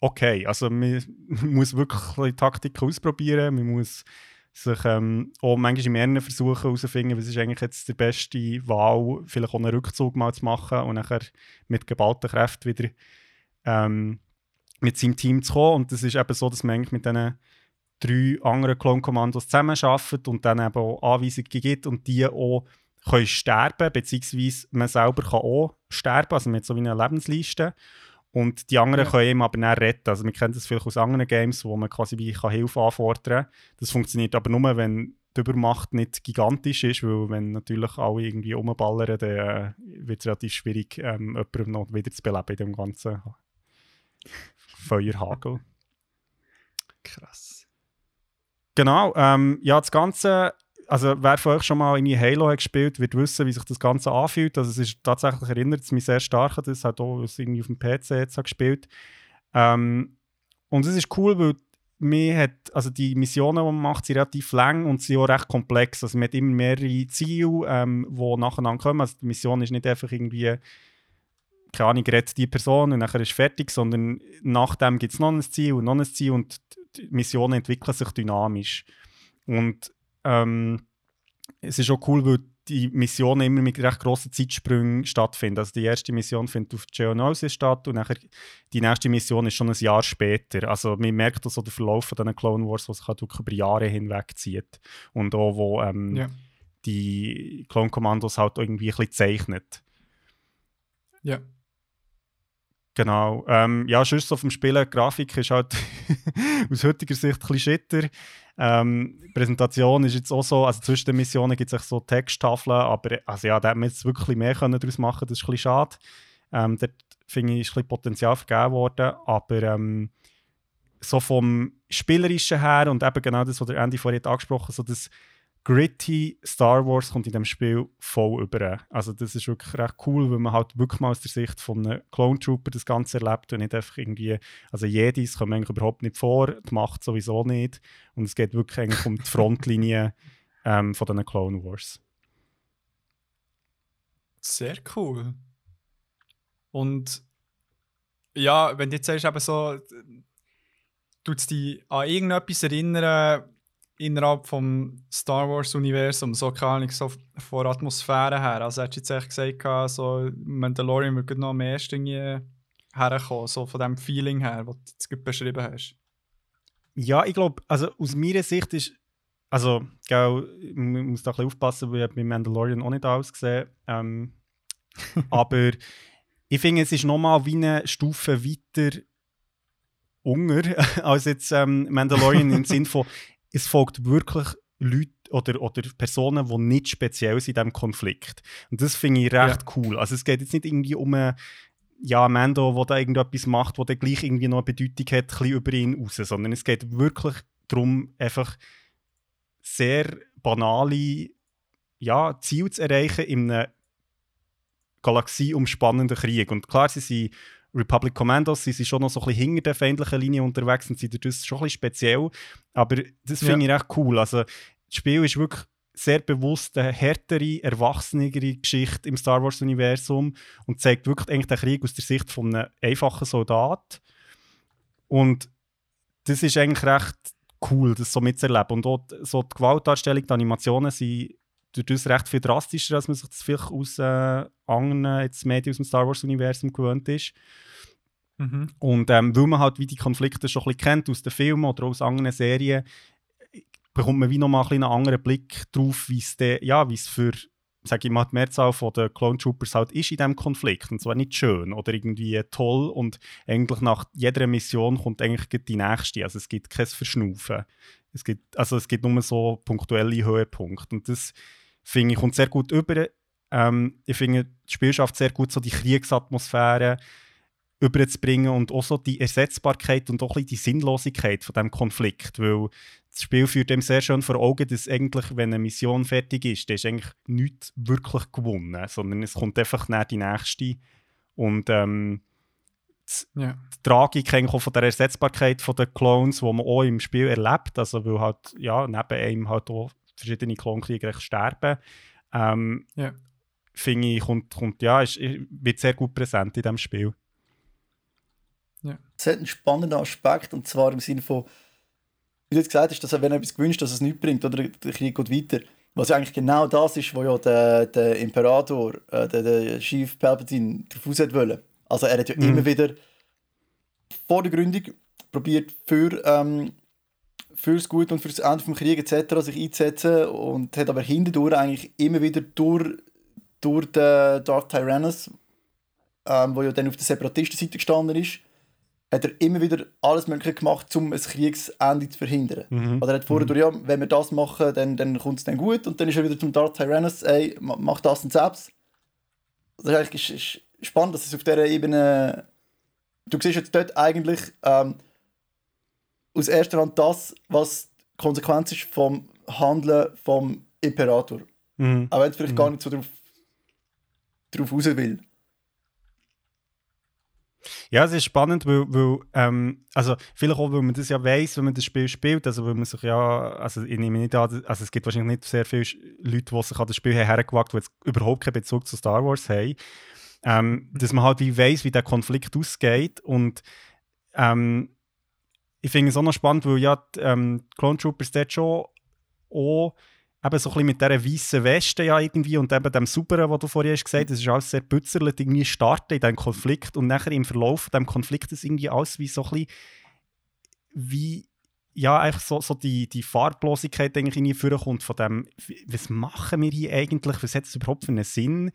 okay. Also man [LAUGHS] muss wirklich bisschen Taktik ausprobieren, man muss sich ähm, auch manchmal in mehreren Versuchen herausfinden, was ist eigentlich jetzt die beste Wahl, vielleicht auch einen Rückzug mal zu machen und nachher mit geballter Kraft wieder ähm, mit seinem Team zu kommen. Und das ist eben so, dass man eigentlich mit diesen drei anderen Clone-Kommandos zusammenarbeitet und dann eben auch Anweisungen gibt und die auch können sterben beziehungsweise man selber kann auch sterben, also hat so wie eine Lebensliste. Und die anderen Ja. können ihm aber nicht retten. Also, wir kennen das vielleicht aus anderen Games, wo man quasi wie kann Hilfe anfordern kann. Das funktioniert aber nur, wenn die Übermacht nicht gigantisch ist, weil wenn natürlich alle irgendwie rumballern, dann äh, wird es relativ schwierig, ähm, jemanden noch wieder zu beleben in dem ganzen Feuerhagel. Krass. Genau, ähm, ja, das Ganze, also wer von euch schon mal irgendwie Halo hat gespielt, wird wissen, wie sich das Ganze anfühlt. Also es ist tatsächlich, erinnert es mich sehr stark an das, hat auch was irgendwie auf dem PC jetzt gespielt. Ähm, und es ist cool, weil mir hat, also die Missionen, die man macht, sind relativ lang und sind auch recht komplex. Also man hat immer mehrere Ziele, ähm, die nacheinander kommen. Also die Mission ist nicht einfach irgendwie, keine Ahnung, rettet die Person und nachher ist fertig, sondern nach dem gibt es noch ein Ziel und noch ein Ziel und die Missionen entwickeln sich dynamisch. Und ähm, es ist auch cool, weil die Missionen immer mit recht grossen Zeitsprüngen stattfinden. Also die erste Mission findet auf Geonosis statt und nachher die nächste Mission ist schon ein Jahr später. Also man merkt das so den Verlauf von diesen Clone Wars, was sich halt wirklich über Jahre hinweg zieht. Und auch wo ähm, Ja. die Clone Commandos halt irgendwie ein bisschen zeichnet. Ja. Genau. Ähm, ja, sonst so vom Spielen, Grafik ist halt [LAUGHS] aus heutiger Sicht ein bisschen shitter. Ähm, Präsentation ist jetzt auch so, also zwischen den Missionen gibt es so Texttafeln, aber also ja, da hätte man jetzt wirklich mehr können daraus machen das ist ein bisschen schade. Ähm, dort finde ich, ist ein bisschen Potenzial vergeben worden, aber ähm, so vom Spielerischen her und eben genau das, was der Andy vorhin angesprochen hat, so das gritty Star Wars kommt in dem Spiel voll über. Also das ist wirklich recht cool, weil man halt wirklich mal aus der Sicht von einem Clone Trooper das Ganze erlebt und nicht einfach irgendwie, also Jedis kommen eigentlich überhaupt nicht vor, die Macht sowieso nicht und es geht wirklich eigentlich um die Frontlinie [LAUGHS] ähm, von den Clone Wars. Sehr cool. Und ja, wenn du jetzt sagst, eben so, tut es dich an irgendetwas erinnern innerhalb vom Star Wars-Universum, so keine Ahnung, so von Atmosphäre her. Also hättest du jetzt echt gesagt, so Mandalorian würde noch ehesten irgendwie herkommen, so von dem Feeling her, was du jetzt gerade beschrieben hast. Ja, ich glaube, also aus meiner Sicht ist, also, gell, man muss da ein bisschen aufpassen, weil ich mit Mandalorian auch nicht alles gesehen. Ähm, [LAUGHS] aber ich finde, es ist nochmal wie eine Stufe weiter unter [LAUGHS] als jetzt ähm, Mandalorian im [LAUGHS] Sinn von, es folgt wirklich Leute oder, oder Personen, die nicht speziell sind in diesem Konflikt. Und das finde ich recht cool. Also es geht jetzt nicht irgendwie um einen ja, Mando, der da irgendetwas macht, wo der gleich irgendwie noch eine Bedeutung hat, ein bisschen über ihn raus, sondern es geht wirklich darum, einfach sehr banale ja, Ziele zu erreichen in einem galaxieumspannenden Krieg. Und klar, sie sind Republic Commandos, sie sind schon noch so ein bisschen hinter der feindlichen Linie unterwegs und sind dadurch schon ein bisschen speziell. Aber das finde ich recht cool. Also, das Spiel ist wirklich sehr bewusst eine härtere, erwachsenere Geschichte im Star Wars-Universum und zeigt wirklich eigentlich den Krieg aus der Sicht von einem einfachen Soldat. Und das ist eigentlich recht cool, das so mitzuerleben. Und auch so die Gewaltdarstellung, die Animationen sind durch das recht viel drastischer, als man sich das vielleicht aus äh, anderen jetzt Medien aus dem Star Wars-Universum gewöhnt ist. Mhm. Und ähm, weil man halt wie die Konflikte schon ein bisschen kennt aus den Filmen oder aus anderen Serien, bekommt man wie nochmal einen anderen Blick drauf, wie es ja, für sage ich mal, die Mehrzahl den Clone Troopers halt ist in diesem Konflikt. Und zwar nicht schön oder irgendwie toll. Und eigentlich nach jeder Mission kommt eigentlich die nächste. Also es gibt kein Verschnaufen. Es gibt, also es gibt nur so punktuelle Höhepunkte. Und das finde ich kommt sehr gut über. Ähm, ich finde, das Spiel schafft sehr gut so die Kriegsatmosphäre überzubringen und auch so die Ersetzbarkeit und auch ein die Sinnlosigkeit von dem Konflikt, weil das Spiel führt dem sehr schön vor Augen, dass eigentlich, wenn eine Mission fertig ist, dann ist eigentlich nichts wirklich gewonnen, sondern es kommt einfach nach die nächste und ähm, die, die Tragik auch von der Ersetzbarkeit von den Clones, die man auch im Spiel erlebt, also weil halt ja neben einem halt auch verschiedene Klonkrieger echt sterben, ähm, Ja. finde ich, kommt, kommt, ja, ist, wird sehr gut präsent in diesem Spiel. Es hat einen spannenden Aspekt, und zwar im Sinne von, wie du jetzt gesagt hast, dass er, wenn er etwas gewünscht, dass es nichts bringt, oder der Krieg geht weiter. Was ja eigentlich genau das ist, wo ja der, der Imperator, äh, der, der Chief Palpatine, drauf hat wollen. Also er hat ja Mhm. immer wieder vor der Gründung probiert, für, ähm, fürs Gute und fürs Ende des Krieges etc. sich einzusetzen und hat aber hindurch eigentlich immer wieder durch, durch den Darth Tyrannus, ähm, wo ja dann auf der Separatistenseite gestanden ist, hat er immer wieder alles Mögliche gemacht, um ein Kriegsende zu verhindern. Mhm. Oder er hat vorher durch, ja, wenn wir das machen, dann, dann kommt es dann gut. Und dann ist er wieder zum Darth Tyrannus, ey, ma- mach das und selbst. Das ist eigentlich ist, ist spannend, dass es auf dieser Ebene. Du siehst jetzt dort eigentlich ähm, aus erster Hand das, was die Konsequenz ist vom Handeln vom Imperator. Mhm. Auch wenn es vielleicht gar nicht so drauf, drauf raus will. Ja, es ist spannend, weil, weil ähm, also vielleicht auch, weil man das ja weiß, wenn man das Spiel spielt, also weil man sich ja, also ich nehme nicht an, also es gibt wahrscheinlich nicht sehr viele Leute, die sich an das Spiel hergewagt haben, die überhaupt keinen Bezug zu Star Wars haben, ähm, dass man halt wie weiß, wie der Konflikt ausgeht und ähm, ich finde es auch noch spannend, weil ja die, ähm, Clone Troopers dort schon auch eben so ein mit dieser weißen Weste ja irgendwie und eben dem Sauberen, was du vorhin hast gesagt das ist alles sehr bützerlich, irgendwie starten in diesem Konflikt und nachher im Verlauf diesem Konflikt ist irgendwie alles wie so ein wie ja, eigentlich so, so die, die Farblosigkeit eigentlich irgendwie vorkommt von dem, was machen wir hier eigentlich, was hat es überhaupt für einen Sinn?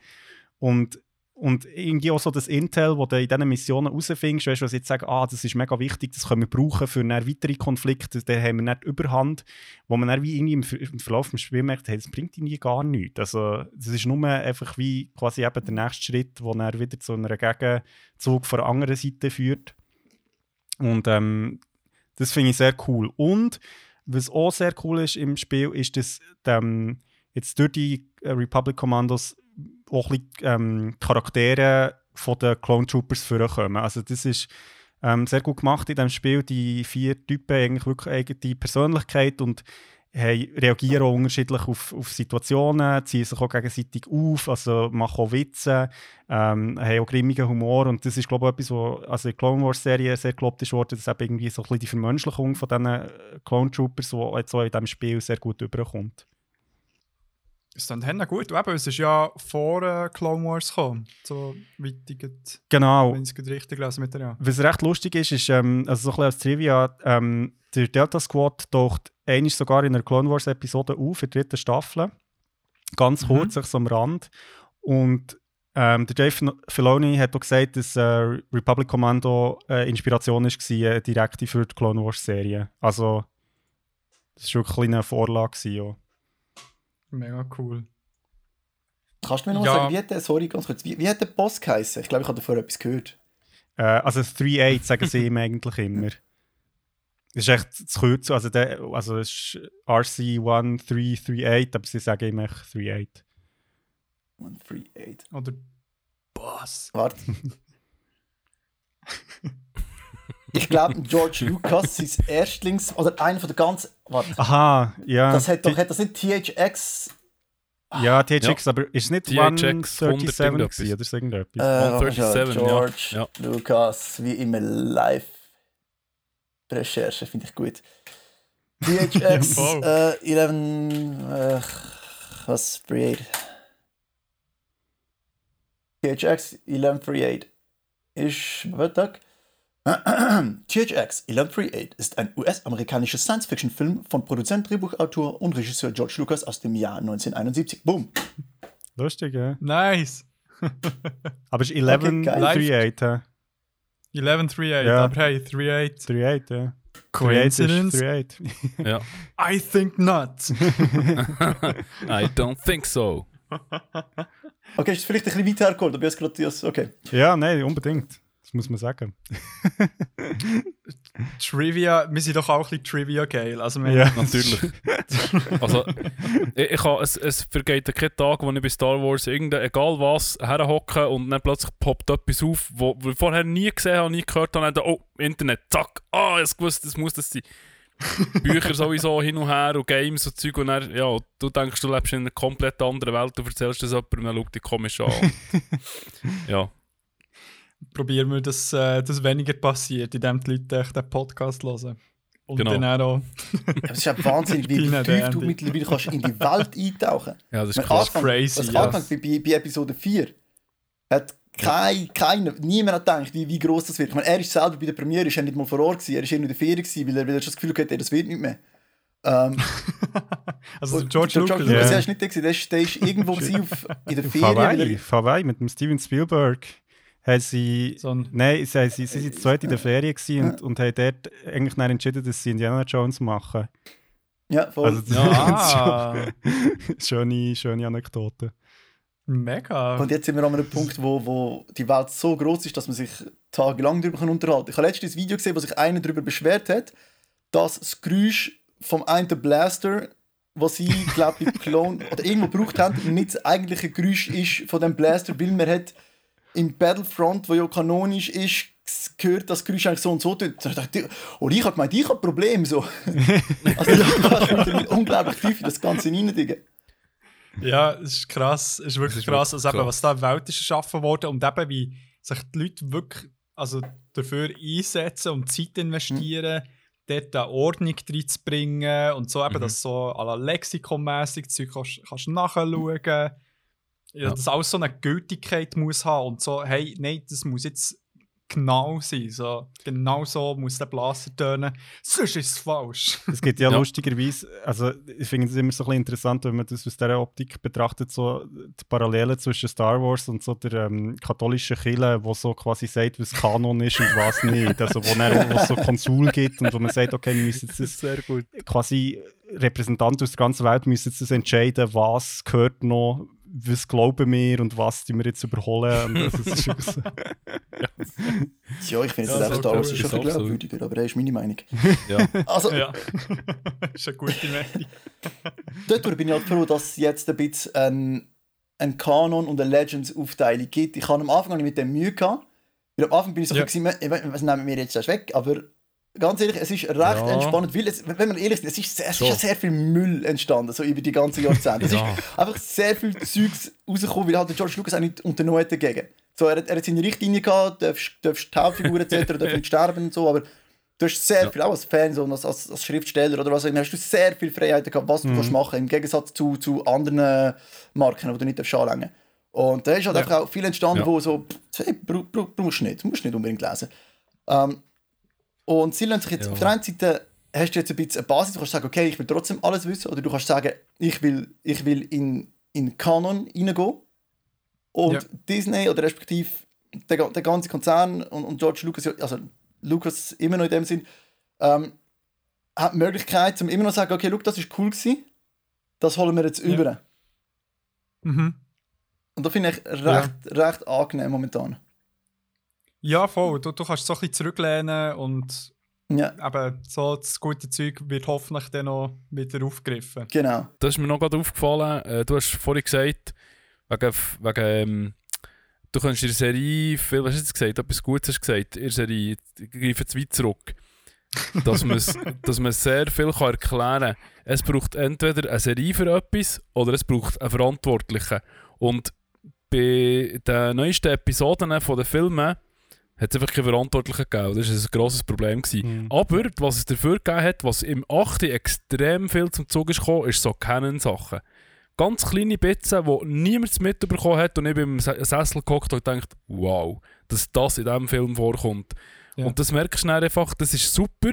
Und und irgendwie auch so das Intel, das du in diesen Missionen rausfindest, weißt du, was jetzt sagen, ah, das ist mega wichtig, das können wir brauchen für dann weitere Konflikte, dann haben wir nicht Überhand, wo man dann wie irgendwie im, Ver- im Verlauf des Spiels merkt, hey, das bringt irgendwie gar nichts. Also, das ist nur einfach wie quasi eben der nächste Schritt, der dann wieder zu einem Gegenzug von der anderen Seite führt. Und ähm, das finde ich sehr cool. Und was auch sehr cool ist im Spiel, ist, dass ähm, jetzt durch die äh, Republic Commandos auch ein bisschen, ähm, Charaktere von den Clone Troopers vorkommen. Also das ist ähm, sehr gut gemacht in diesem Spiel. Die vier Typen haben eigentlich wirklich eigene Persönlichkeit und haben, reagieren auch unterschiedlich auf, auf Situationen, ziehen sich auch gegenseitig auf, also machen auch Witze, ähm, haben auch grimmigen Humor und das ist glaube ich etwas, was also in der Clone Wars Serie sehr gelobt ist worden, dass eben irgendwie so ein bisschen die Vermenschlichung von diesen äh, Clone Troopers, die jetzt auch in diesem Spiel sehr gut überkommt. Es dann haben gut. Und Eben, es ist ja vor äh, Clone Wars gekommen. So weit ich jetzt, Genau. wenn ich es richtig lese mit der ja. Was recht lustig ist, ist, ähm, also so ein bisschen als Trivia, ähm, der Delta Squad taucht einmal sogar in einer Clone Wars Episode auf, in der dritten Staffel. Ganz kurz, mhm. so am Rand. Und ähm, der Dave Filoni hat auch gesagt, dass äh, Republic Commando äh, Inspiration war, äh, direkt für die Clone Wars Serie. Also, das war wirklich eine kleine Vorlage. Gewesen, ja. Mega cool. Kannst du mir noch Ja. sagen, wie hat der, sorry, ganz kurz, wie, wie hat der Boss geheißen? Ich glaube, ich habe davor etwas gehört. Äh, also 3-8 sagen sie ihm [LAUGHS] eigentlich immer. Das ist echt zu kurz, also, der, also es ist RC1338, aber sie sagen ihm echt 3-8. 138. Oder Boss. Warte. [LAUGHS] ich glaube, George Lucas, sein Erstlings, oder einer von der ganz, warte, Aha, ja. das hat doch, hat das nicht THX, Ja, THX, aber ist es nicht THX 137 100 gewesen, oder so irgendetwas? äh, 137, ja. George Ja. Lucas, wie immer live. Recherche finde ich gut. THX [LAUGHS] äh, 11, äh, was, 38. THX 1138 ist, warte. [CLEARS THROAT] THX 1138 ist ein US-amerikanischer Science-Fiction-Film von Produzent, Drehbuchautor und Regisseur George Lucas aus dem Jahr 1971. Boom. Lustig, ja. Nice. [LAUGHS] Aber es ist Okay, geil. 1138, hä? 1138, Ja. aber hey, 38. 38, ja. 38 Coincidence? ist 38. Ja. [LAUGHS] I think not. [LAUGHS] I don't think so. Okay, ist vielleicht ein bisschen weiter hergeholt, aber jetzt gerade das, okay. ja, nein, unbedingt. Das muss man sagen. [LAUGHS] Trivia, wir sind doch auch ein bisschen Trivia geil. Also wir Ja. Natürlich. [LAUGHS] also, ich, ich habe, es, es vergeht ja kein Tag, wo ich bei Star Wars irgendein, egal was, herhocke und dann plötzlich poppt etwas auf, wo wo ich vorher nie gesehen habe, nie gehört habe, und dann, oh, Internet, zack, ah, ich gewusst, das muss das sein. Bücher sowieso hin und her und Games und Zeug und dann, ja, du denkst, du lebst in einer komplett anderen Welt, du erzählst das jemandem und dann schaut dich komisch an. [LAUGHS] ja. Probieren wir, dass äh, das weniger passiert, indem die Leute echt den Podcast hören. Und Genau. dann auch es ist ja Wahnsinnig, wie, [LAUGHS] tief du mittlerweile kannst in die Welt eintauchen ja, das ist Man krass. anfängt- crazy, Was ja. anfängt bei, bei, bei Episode 4 hat kein, keiner, niemand hat gedacht, wie, wie groß das wird. Ich meine, er ist selber bei der Premiere, ist ja nicht mal vor Ort gewesen, er ist in der Ferien gewesen, weil er, weil er schon das Gefühl hatte, das wird nicht mehr. Ähm, [LAUGHS] Also George der Lucas. George Ja. Lucas, der ist nicht da gewesen, der ist, der ist irgendwo [LAUGHS] auf, in der Ferien. Hawaii, er- Hawaii mit dem Steven Spielberg. Haben sie, So ein- nein, sie, sie, sie sind zu zweit in der Ferien gewesen und, und haben dort eigentlich dann entschieden, dass sie Indiana Jones machen. Ja, voll. Also das [LAUGHS] ist schon schöne, schöne Anekdote. mega. Und jetzt sind wir an einem Punkt, wo, wo die Welt so groß ist, dass man sich tagelang darüber unterhalten kann. Ich habe letztens ein Video gesehen, wo sich einer darüber beschwert hat, dass das Geräusch vom einen Blaster, was sie, glaube ich, [LAUGHS] Clone oder irgendwo gebraucht haben, nicht das eigentliche Geräusch ist von dem Blaster, weil man hat im Battlefront, wo ja kanonisch ist, gehört das Geräusch eigentlich so und so. ich, Und ich habe gemeint, ich habe ein Problem. So. [LAUGHS] also kannst du mit unglaublich tief in das Ganze rein, Digga. Ja, es ist krass. Es ist wirklich ist krass, wirklich also eben, was da in der Welt ist geschaffen worden und eben wie sich die Leute wirklich also dafür einsetzen und Zeit investieren, dort eine Ordnung reinzubringen und so eben, Mhm. dass so à la Lexikon-mässig Zeug kannst, kannst nachschauen. Ja, Ja. Dass alles so eine Gültigkeit muss haben und so, hey, nein, das muss jetzt genau sein. So, genau so muss der Blaster tönen, sonst ist es falsch. [LAUGHS] Es gibt ja, Ja. lustigerweise, also ich finde es immer so ein bisschen interessant, wenn man das aus dieser Optik betrachtet, so die Parallelen zwischen Star Wars und so der ähm, katholischen Kirche, wo so quasi sagt, was Kanon ist und was nicht. Also wo es so Konsul gibt und wo man sagt, okay, wir müssen jetzt das sehr gut. quasi Repräsentanten aus der ganzen Welt müssen jetzt entscheiden, was gehört noch, was glauben wir und was die wir jetzt überholen. Und das ist so. [LAUGHS] [LAUGHS] Ja, ich finde Ja, das so einfach Star Wars ist schon glaubwürdiger, aber das ist meine Meinung. Ja. [LAUGHS] Also, ja, ist eine gute Meinung. dort bin ich halt froh, dass es jetzt ein bisschen ein, ein Kanon und eine Legends-Aufteilung gibt. Ich hatte am Anfang nicht mit dem Mühe gehabt, weil am Anfang bin ich so Ja. ja. gewesen, was nehmen wir jetzt erst weg, aber ganz ehrlich, es ist recht Ja. entspannend, weil es, wenn man ehrlich ist, es ist, es ist ja sehr viel Müll entstanden, so über die ganzen Jahrzehnte. Es Ja. ist einfach sehr viel Zeugs rausgekommen, weil halt George Lucas auch nicht unternommen hat dagegen. So, er, hat- er hat seine Richtlinie gehabt, darfst, darfst die Hauptfigur etc., [LAUGHS] darfst nicht sterben und so, aber du hast sehr Ja. viel, auch als Fan so, und als, als, als Schriftsteller oder was auch immer, hast du sehr viel Freiheit gehabt, was du Mhm. kannst machen im Gegensatz zu, zu anderen Marken, die du nicht darfst anlängen Und da ist halt einfach auch viel entstanden, wo so, hey, brauchst du nicht, musst nicht unbedingt lesen. Ähm, und sie lassen sich jetzt Ja. auf der einen Seite hast du jetzt ein bisschen eine Basis, du kannst sagen, okay, ich will trotzdem alles wissen, oder du kannst sagen, ich will, ich will in, in Kanon reingehen. Und Ja. Disney oder respektive der, der ganze Konzern und, und George Lucas, ja- also Lucas immer noch in dem Sinn, ähm, hat die Möglichkeit, um immer noch zu sagen, okay, look, das ist cool gewesen, das holen wir jetzt Ja. über. Mhm. Und das finde ich recht, recht angenehm momentan. Ja, voll. Du, du kannst so ein bisschen zurücklehnen und Ja, eben so das gute Zeug wird hoffentlich dann noch wieder aufgegriffen. genau. Das ist mir noch gerade aufgefallen. Äh, du hast vorhin gesagt, wegen, wegen ähm, du kannst in der Serie, viel, was hast du jetzt gesagt, etwas Gutes hast du gesagt, in der Serie, ich greife zu weit zurück, dass man [LAUGHS] dass man sehr viel kann erklären kann. Es braucht entweder eine Serie für etwas oder es braucht einen Verantwortlichen. Und bei den neuesten Episoden von den Filmen hat es einfach keinen Verantwortlichen gegeben. Das war ein grosses Problem. Gewesen. Mhm. Aber was es dafür gegeben hat, was im 8. extrem viel zum Zug ist gekommen, ist so Canon-Sachen. Ganz kleine Bits, wo niemand mitbekommen hat und ich bin im Se- Sessel gehockt und gedacht, wow, dass das in diesem Film vorkommt. Ja. Und das merkst du einfach, das ist super,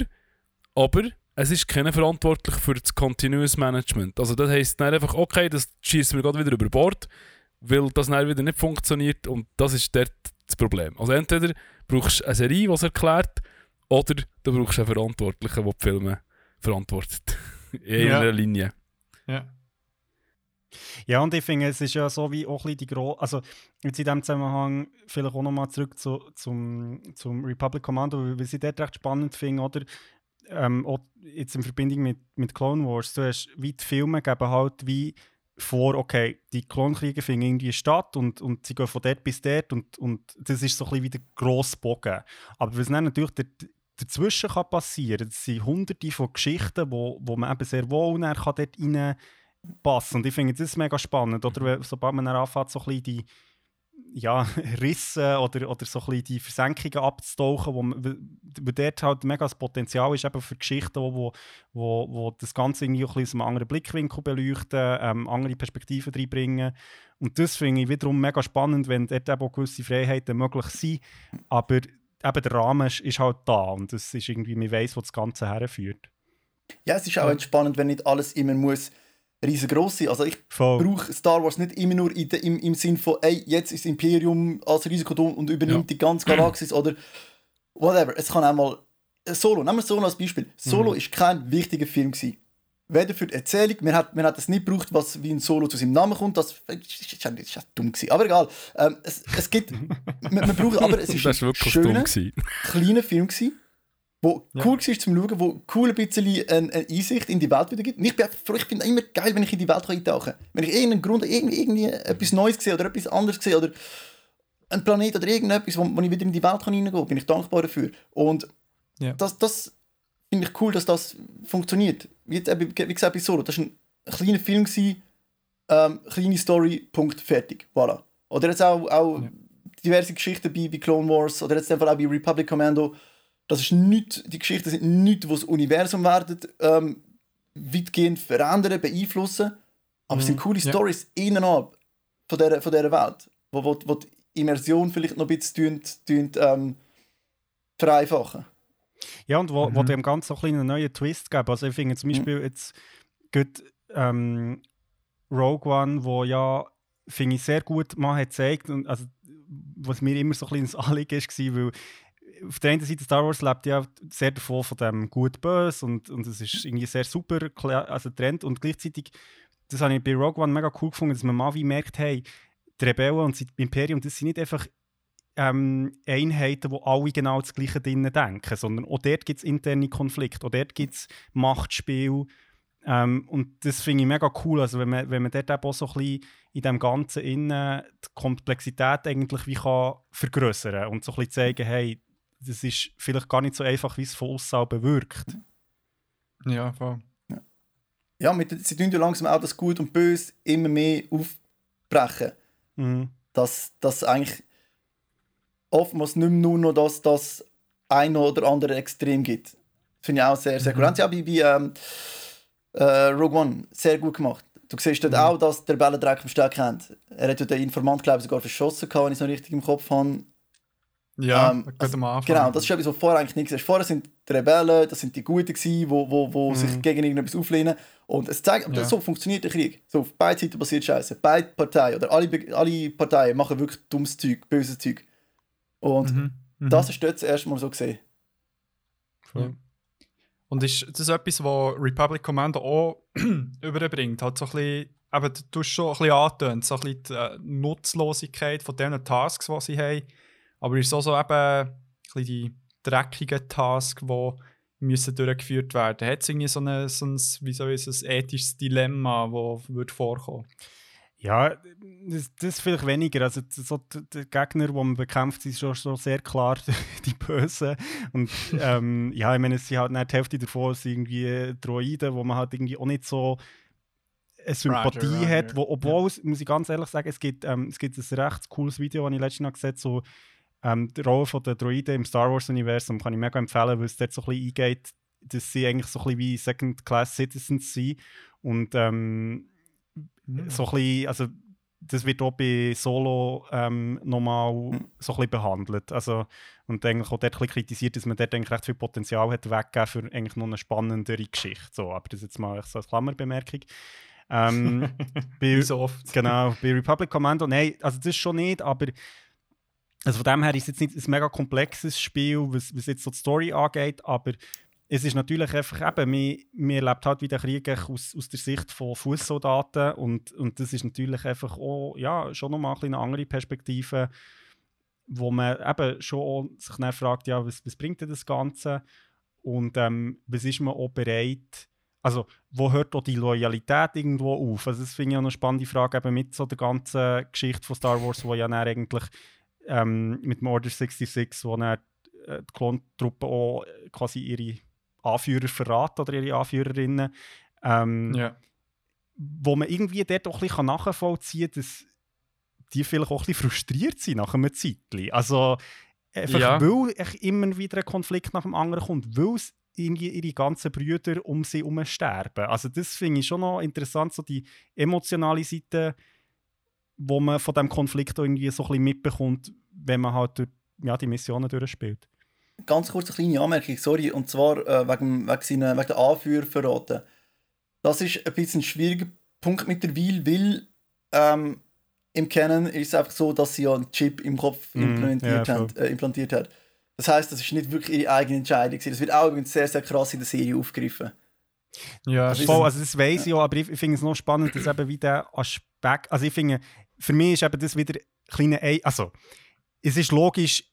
aber es ist keiner verantwortlich für das Continuous Management. Also das heisst dann einfach, okay, das schießen wir gerade wieder über Bord, weil das dann wieder nicht funktioniert und das ist dort das Problem. Also entweder brauchst eine Serie, die es erklärt, oder du brauchst einen Verantwortlichen, der die Filme verantwortet. [LAUGHS] In Ja. einer Linie. Ja. Ja, und ich finde, es ist ja so wie auch ein bisschen die Gro Also, jetzt in diesem Zusammenhang vielleicht auch nochmal zurück zu, zum, zum Republic Commando, weil ich dort recht spannend finde, oder? Ähm, jetzt in Verbindung mit, mit Clone Wars, du hast wie die Filme geben halt wie vor, okay, die Klonkriege finden irgendwie statt und, und sie gehen von dort bis dort und, und das ist so ein bisschen wie der grosse Bogen. Aber was dann natürlich der, dazwischen kann passieren, das sind hunderte von Geschichten, wo, wo man eben sehr wohl kann dort rein passen. Und ich finde das mega spannend, oder? Weil, sobald man dann anfängt, so ein bisschen die ja, [LAUGHS] Risse oder, oder so ein bisschen die Versenkungen abzutauchen, wo, man, weil dort halt mega das Potenzial ist eben für Geschichten, wo, wo, wo, wo das Ganze irgendwie auch ein bisschen aus einem anderen Blickwinkel beleuchten, ähm, andere Perspektiven reinbringen. Und das finde ich wiederum mega spannend, wenn dort eben auch gewisse Freiheiten möglich sind, aber eben der Rahmen ist, ist halt da und das ist irgendwie, man weiss, wo das Ganze herführt. Ja, es ist auch entspannend, wenn nicht alles immer muss riesengroß sein. Also ich brauche Star Wars nicht immer nur in de, im, im Sinn von, ey, jetzt ist Imperium als Risiko da und übernimmt Ja. die ganze Galaxis oder whatever. Es kann auch mal äh, Solo, nehmen wir Solo als Beispiel. Solo ist kein wichtiger Film gewesen. Weder für die Erzählung, man hat, man hat es nicht gebraucht, was wie ein Solo zu seinem Namen kommt. Das ist, ist, ist, ist, ist dumm gewesen. Aber egal. Ähm, es, es gibt, [LAUGHS] man, man braucht, aber es ist Das war wirklich ein dumm. schöner, Gewesen. kleiner Film gewesen, wo Ja. cool war zum Schauen, wo cool ein bisschen eine, eine Einsicht in die Welt wieder gibt. Und ich, bin froh, ich finde immer geil, wenn ich in die Welt eintauchen kann. Wenn ich irgendeinen Grund, irgendwie, irgendwie etwas Neues sehe oder etwas anderes sehe oder ein Planet oder irgendetwas, wo, wo ich wieder in die Welt kann reingehen kann, bin ich dankbar dafür. Und Ja. das, das finde ich cool, dass das funktioniert. Wie, eben, wie gesagt, bei Solo, das war ein kleiner Film, gewesen, ähm, kleine Story, Punkt, fertig. Voilà. Oder jetzt auch, auch Ja. diverse Geschichten bei, bei Clone Wars oder jetzt einfach auch bei Republic Commando. Das ist nicht, die Geschichten sind nichts, die das Universum werden ähm, weitgehend verändern, beeinflussen. Aber es sind coole Ja. Stories innerhalb von dieser, von dieser Welt, wo, wo, wo die Immersion vielleicht noch ein bisschen tun, tun, ähm, vereinfachen. Ja, und wo, wo Mhm. dem Ganzen so ein bisschen einen neuen Twist geben. Also ich finde zum Beispiel jetzt gut, ähm, Rogue One, wo ja, finde ich, sehr gut mal hat gezeigt, und also, was mir immer so ein bisschen ins Anliegen war, weil auf der einen Seite Star Wars lebt ja sehr davon von dem gut-böse und, und es ist irgendwie sehr super also Trend und gleichzeitig, das habe ich bei Rogue One mega cool gefunden, dass man mal wie merkt, hey, die Rebellen und das Imperium, das sind nicht einfach ähm, Einheiten, wo alle genau das Gleiche drinnen denken, sondern auch dort gibt es interne Konflikte, auch dort gibt es Machtspiel. Ähm, und das finde ich mega cool, also wenn man, wenn man dort auch so ein bisschen in dem Ganzen innen die Komplexität eigentlich wie kann vergrößern und so ein bisschen zeigen, hey, das ist vielleicht gar nicht so einfach, wie es von außen bewirkt. Ja, voll. Ja, mit, sie tun ja langsam auch das Gut und Böse immer mehr aufbrechen. Mhm. Dass das eigentlich oftmals nicht mehr nur noch das, das eine oder andere Extrem gibt. Das finde ich auch sehr, sehr Mhm. gut. Haben sie auch bei, bei ähm, äh, Rogue One sehr gut gemacht. Du siehst dort Mhm. auch, dass der Bellendreck am Stärk hat. Er hat ja den Informant, glaube ich, sogar verschossen, gehabt, wenn ich es noch richtig im Kopf habe. Ja, Ähm, also, Anfang. Genau, das ist etwas, was vorher eigentlich nicht gesehen Vorher sind die Rebellen, das sind die Guten gewesen, wo, wo, wo Mhm. sich gegen irgendetwas auflehnen. Und es zeigt, Ja. so funktioniert der Krieg. So, auf beiden Seiten passiert Scheiße. Beide Parteien oder alle, alle Parteien machen wirklich dummes Zeug, böses Zeug. Und Mhm. Mhm. das ist dort das Mal so gesehen. Ja. Und ist das etwas, was Republic Commando auch [CLEARS THROAT] überbringt? Halt so ein bisschen, eben, du hast schon ein bisschen angetönt, so ein bisschen die äh, Nutzlosigkeit von diesen Tasks, die sie haben. Aber ist es auch so eben ein die dreckigen Tasks, die müssen durchgeführt werden? Hat es irgendwie so ein, so ein, wie soll ich ein ethisches Dilemma, das würde vorkommen? Ja, das, das vielleicht weniger. Also so die Gegner, die man bekämpft, sind schon, schon sehr klar [LAUGHS] die Bösen. Und [LAUGHS] ähm, ja, ich meine, es sind halt nicht die Hälfte davon sind irgendwie Droiden, wo man halt irgendwie auch nicht so eine Sympathie Roger, hat. Roger. Wo, obwohl, es, muss ich ganz ehrlich sagen, es gibt, ähm, es gibt ein recht cooles Video, das ich letztes Mal gesehen habe, so ähm, die Rolle von der Droiden im Star Wars-Universum kann ich mega empfehlen, weil es dort so ein bisschen eingeht, dass sie eigentlich so ein bisschen wie Second-Class-Citizens sind. Und ähm, Mhm. so ein bisschen, also das wird auch bei Solo ähm, nochmal Mhm. so ein bisschen behandelt. Also, und eigentlich auch dort ein bisschen kritisiert, dass man dort eigentlich recht viel Potenzial hat weggegeben für eigentlich noch eine spannendere Geschichte. So, aber das ist jetzt mal so als Klammerbemerkung. Ähm, [LAUGHS] bei, Wie so oft. Genau, bei Republic Commando, nein, also das schon nicht, aber also von dem her ist es jetzt nicht ein mega komplexes Spiel, was, was jetzt so die Story angeht, aber es ist natürlich einfach eben, man, man erlebt halt wie den Krieg aus, aus der Sicht von Fußsoldaten und, und das ist natürlich einfach auch, ja, schon nochmal ein eine andere Perspektive, wo man eben schon sich dann fragt, ja, was, was bringt denn das Ganze und ähm, was ist man auch bereit, also wo hört auch die Loyalität irgendwo auf? Also das finde ich auch eine spannende Frage eben mit so der ganzen Geschichte von Star Wars, wo ja dann eigentlich ähm, mit dem Order 66, wo dann äh, die Klontruppen auch quasi ihre Anführer verraten oder ihre Anführerinnen, ähm, Ja. wo man irgendwie dort auch ein bisschen nachvollziehen kann, dass die vielleicht auch ein bisschen frustriert sind nach einem Zeitchen. Also einfach, Ja. weil immer wieder ein Konflikt nach dem anderen kommt, weil es irgendwie ihre ganzen Brüder um sie herum sterben. Also das finde ich schon noch interessant, so die emotionale Seite, wo man von dem Konflikt irgendwie so ein bisschen mitbekommt, wenn man halt durch, ja, die Missionen durchspielt. Ganz kurz eine kleine Anmerkung, sorry, und zwar äh, wegen, wegen, seiner, wegen der Anführer verraten. Das ist ein bisschen ein schwieriger Punkt mittlerweile, weil ähm, im Canon ist es einfach so, dass sie ja einen Chip im Kopf Mhm, implantiert, ja, haben, äh, implantiert hat. Das heißt, das ist nicht wirklich ihre eigene Entscheidung. Das wird auch übrigens sehr, sehr krass in der Serie aufgegriffen. Ja, Also Voll, also das weiß ich auch, aber ich, ich finde es noch spannend, dass eben wie der Aspekt, also ich finde, für mich ist eben das wieder kleine, Ei- also es ist logisch,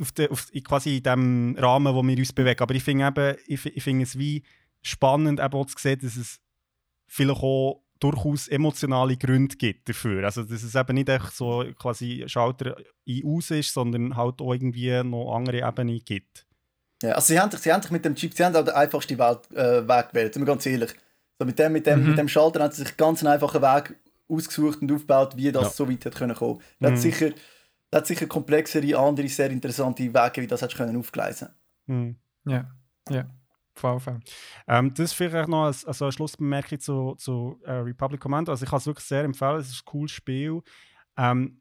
auf de, auf, in quasi in dem Rahmen, wo wir uns bewegen, aber ich finde eben, ich, ich finde es wie spannend eben auch zu sehen, dass es vielleicht auch durchaus emotionale Gründe gibt dafür, also dass es eben nicht echt so quasi Schalter ein aus ist, sondern halt auch irgendwie noch andere Ebenen gibt. Ja, also sie haben, sich- sie haben sich mit dem Chip, sie haben auch den einfachsten Welt, äh, Weg gewählt, sind wir ganz ehrlich. So mit, dem, mit, dem, Mhm. mit dem Schalter haben sie sich ganz einen einfachen Weg ausgesucht und aufgebaut, wie das Ja. so weit hat können kommen. Das Mhm. hat sicher, das hat sicher komplexere, andere, sehr interessante Wege, wie das hat können aufgleisen. Hm. ja, ja. Fall. Ähm, das vielleicht noch als, also eine Schlussbemerkung zu, zu äh, Republic Commando. Also ich kann es wirklich sehr empfehlen, es ist ein cooles Spiel. Ähm,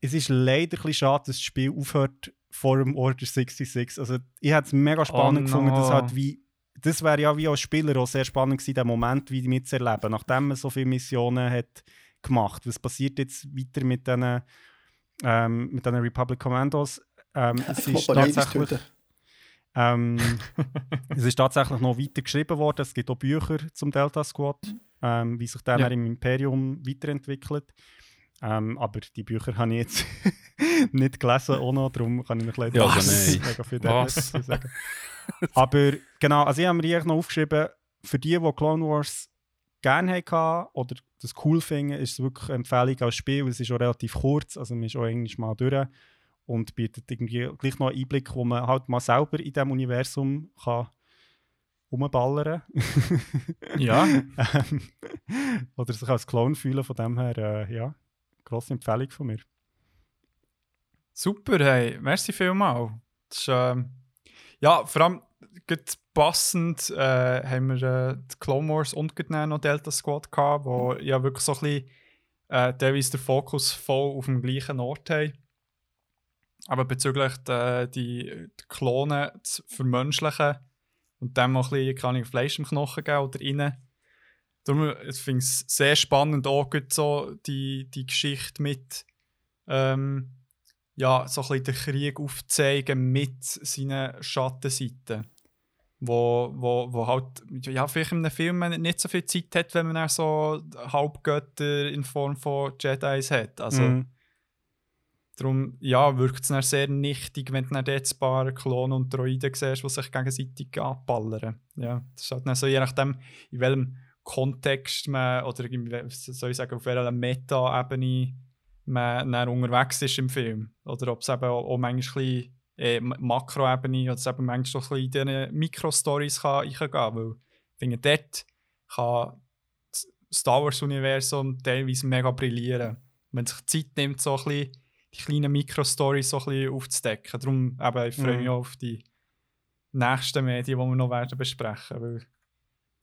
es ist leider ein bisschen schade, dass das Spiel aufhört vor dem Order 66. Also ich hätte es mega spannend Oh gefunden, dass no. halt wie das wäre ja wie als Spieler auch sehr spannend gewesen, den Moment wie mitzuerleben, nachdem man so viele Missionen hat gemacht. Was passiert jetzt weiter mit diesen ähm, mit diesen Republic Commandos? Ähm, [LAUGHS] es ist tatsächlich ähm, [LAUGHS] es ist tatsächlich noch weiter geschrieben worden. Es gibt auch Bücher zum Delta Squad, ähm, wie sich der Ja. im Imperium weiterentwickelt. Ähm, aber die Bücher habe ich jetzt [LAUGHS] nicht gelesen, auch noch, darum kann ich mich leider Ja, nicht also mega viel Was? sagen. aber genau, also ich habe mir eigentlich noch aufgeschrieben, für die, die Clone Wars gerne hatten oder das cool finden, ist es wirklich eine Empfehlung als Spiel. Es ist auch relativ kurz, also man ist auch eigentlich mal durch und bietet irgendwie gleich noch einen Einblick, wo man halt mal selber in diesem Universum kann rumballern Ja. [LAUGHS] Ähm, Oder sich als Clone fühlen, von dem her, äh, ja, grosse Empfehlung von mir. Super, hey, merci vielmals. Das ist, ähm, ja, vor allem passend äh, haben wir äh, die Clone Wars und noch Delta Squad gehabt, wo ja wirklich so ein bisschen äh, teilweise den Fokus voll auf dem gleichen Ort haben. Aber bezüglich äh, die, die Klonen zu vermenschlichen und dem auch ein bisschen Ahnung, Fleisch im Knochen geben oder rein. Darum finde ich es sehr spannend, auch so die, die Geschichte mit ähm, ja, so ein bisschen den Krieg aufzeigen mit seinen Schattenseiten. Wo, wo, wo halt, ja, vielleicht in einem Film nicht so viel Zeit hat, wenn man dann so Halbgötter in Form von Jedis hat. Also, Mhm. darum, ja, wirkt es dann sehr nichtig, wenn du dann dort ein paar Klonen und Droiden siehst, die sich gegenseitig abballern. Ja, das ist halt dann so, je nachdem, in welchem Kontext man, oder in soll ich sagen, auf welcher Meta-Ebene man dann unterwegs ist im Film. Oder ob es eben auch, auch manchmal ein bisschen, äh, Ma- Makroebene oder eben manchmal so ein bisschen in diese Mikro-Stories reingehen kann. Weil ich finde, dort kann das Star Wars-Universum teilweise mega brillieren. Wenn sich Zeit nimmt, so ein bisschen die kleinen Mikro-Stories so ein bisschen aufzudecken. Darum eben, ich freue mich Mhm. auf die nächsten Medien, die wir noch werden besprechen weil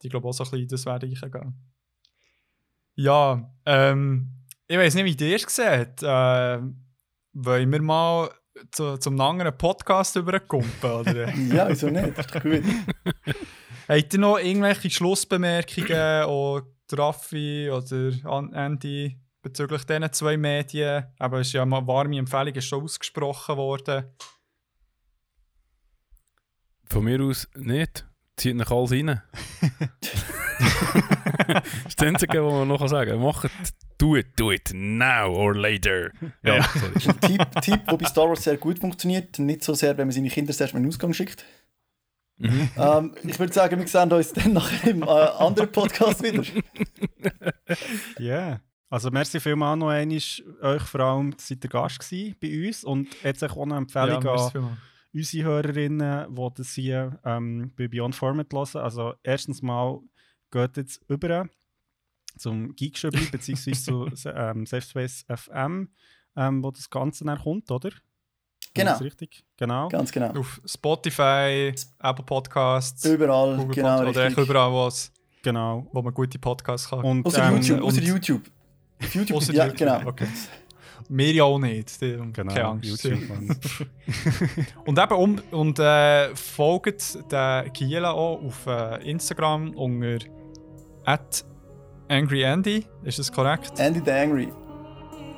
die glaube auch so ein bisschen das werden reingehen. Ja, ähm, ich weiß nicht, wie ihr es seht. Äh, wollen wir mal zu, zum anderen Podcast überkumpen? Oder? [LAUGHS] Ja, wieso nicht? Das ist doch gut. [LAUGHS] Habt ihr noch irgendwelche Schlussbemerkungen oder Raffi oder An- Andy bezüglich diesen zwei Medien? Aber es ist ja mal warme Empfehlung, ist schon ausgesprochen worden. Von mir aus nicht. Zieht nach alles rein. [LAUGHS] das [LAUGHS] ist das Einzige, was man noch sagen kann. Macht, do it, do it, now or later. Ja, Ja. sorry. Ein Tipp, Tipp, der bei Star Wars sehr gut funktioniert. Nicht so sehr, wenn man seine Kinder erst mal in den Ausgang schickt. Mhm. Ähm, ich würde sagen, wir sehen uns dann nachher im äh, anderen Podcast wieder. [LAUGHS] Ja. Also merci vielmals noch einmal euch vor allem, dass ihr der Gast gewesen bei uns und jetzt auch noch eine Empfehlung merci an vielmals. unsere Hörerinnen, die das hier ähm, bei Beyond Format hören. Also erstens mal geht jetzt über zum Geekstübli [LAUGHS] beziehungsweise zu ähm, Safe Space FM, ähm, wo das Ganze dann kommt, oder? Genau. Richtig? Genau. Ganz genau. Auf Spotify, Apple Podcasts, Überall, Google genau. Oder richtig. echt überall, wo's- Genau. wo man gute Podcasts kann. Und, Außer ähm, YouTube, außer YouTube. Auf YouTube, ja, YouTube, genau. Okay. [LAUGHS] Wir ja auch nicht. Genau, Keine Angst. Und, [LAUGHS] Und eben um, und äh, folgt den Kiela auch auf äh, Instagram unter Angry Andy, ist das korrekt? Andy the Angry.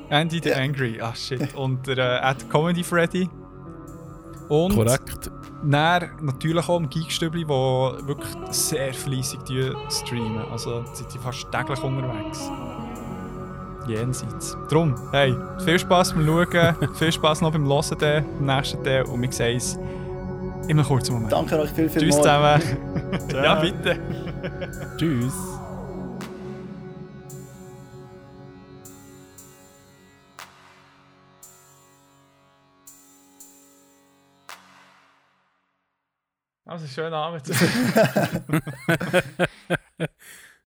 Andy the Ja. Angry, ah shit. [LAUGHS] Und der äh, at Comedy Freddy. Und Korrekt. dann natürlich auch im Geekstübli, die wirklich sehr fleissig streamen. Also sind die fast täglich unterwegs. Jenseits. Drum, hey, viel Spaß beim Schauen, [LAUGHS] viel Spaß noch beim Hören, beim nächsten Teil. Und wir sehen uns in einem kurzen Moment. Danke euch viel, viel Tschüss mal. zusammen. [LAUGHS] ja, bitte. Tschüss. Also, schönen Abend.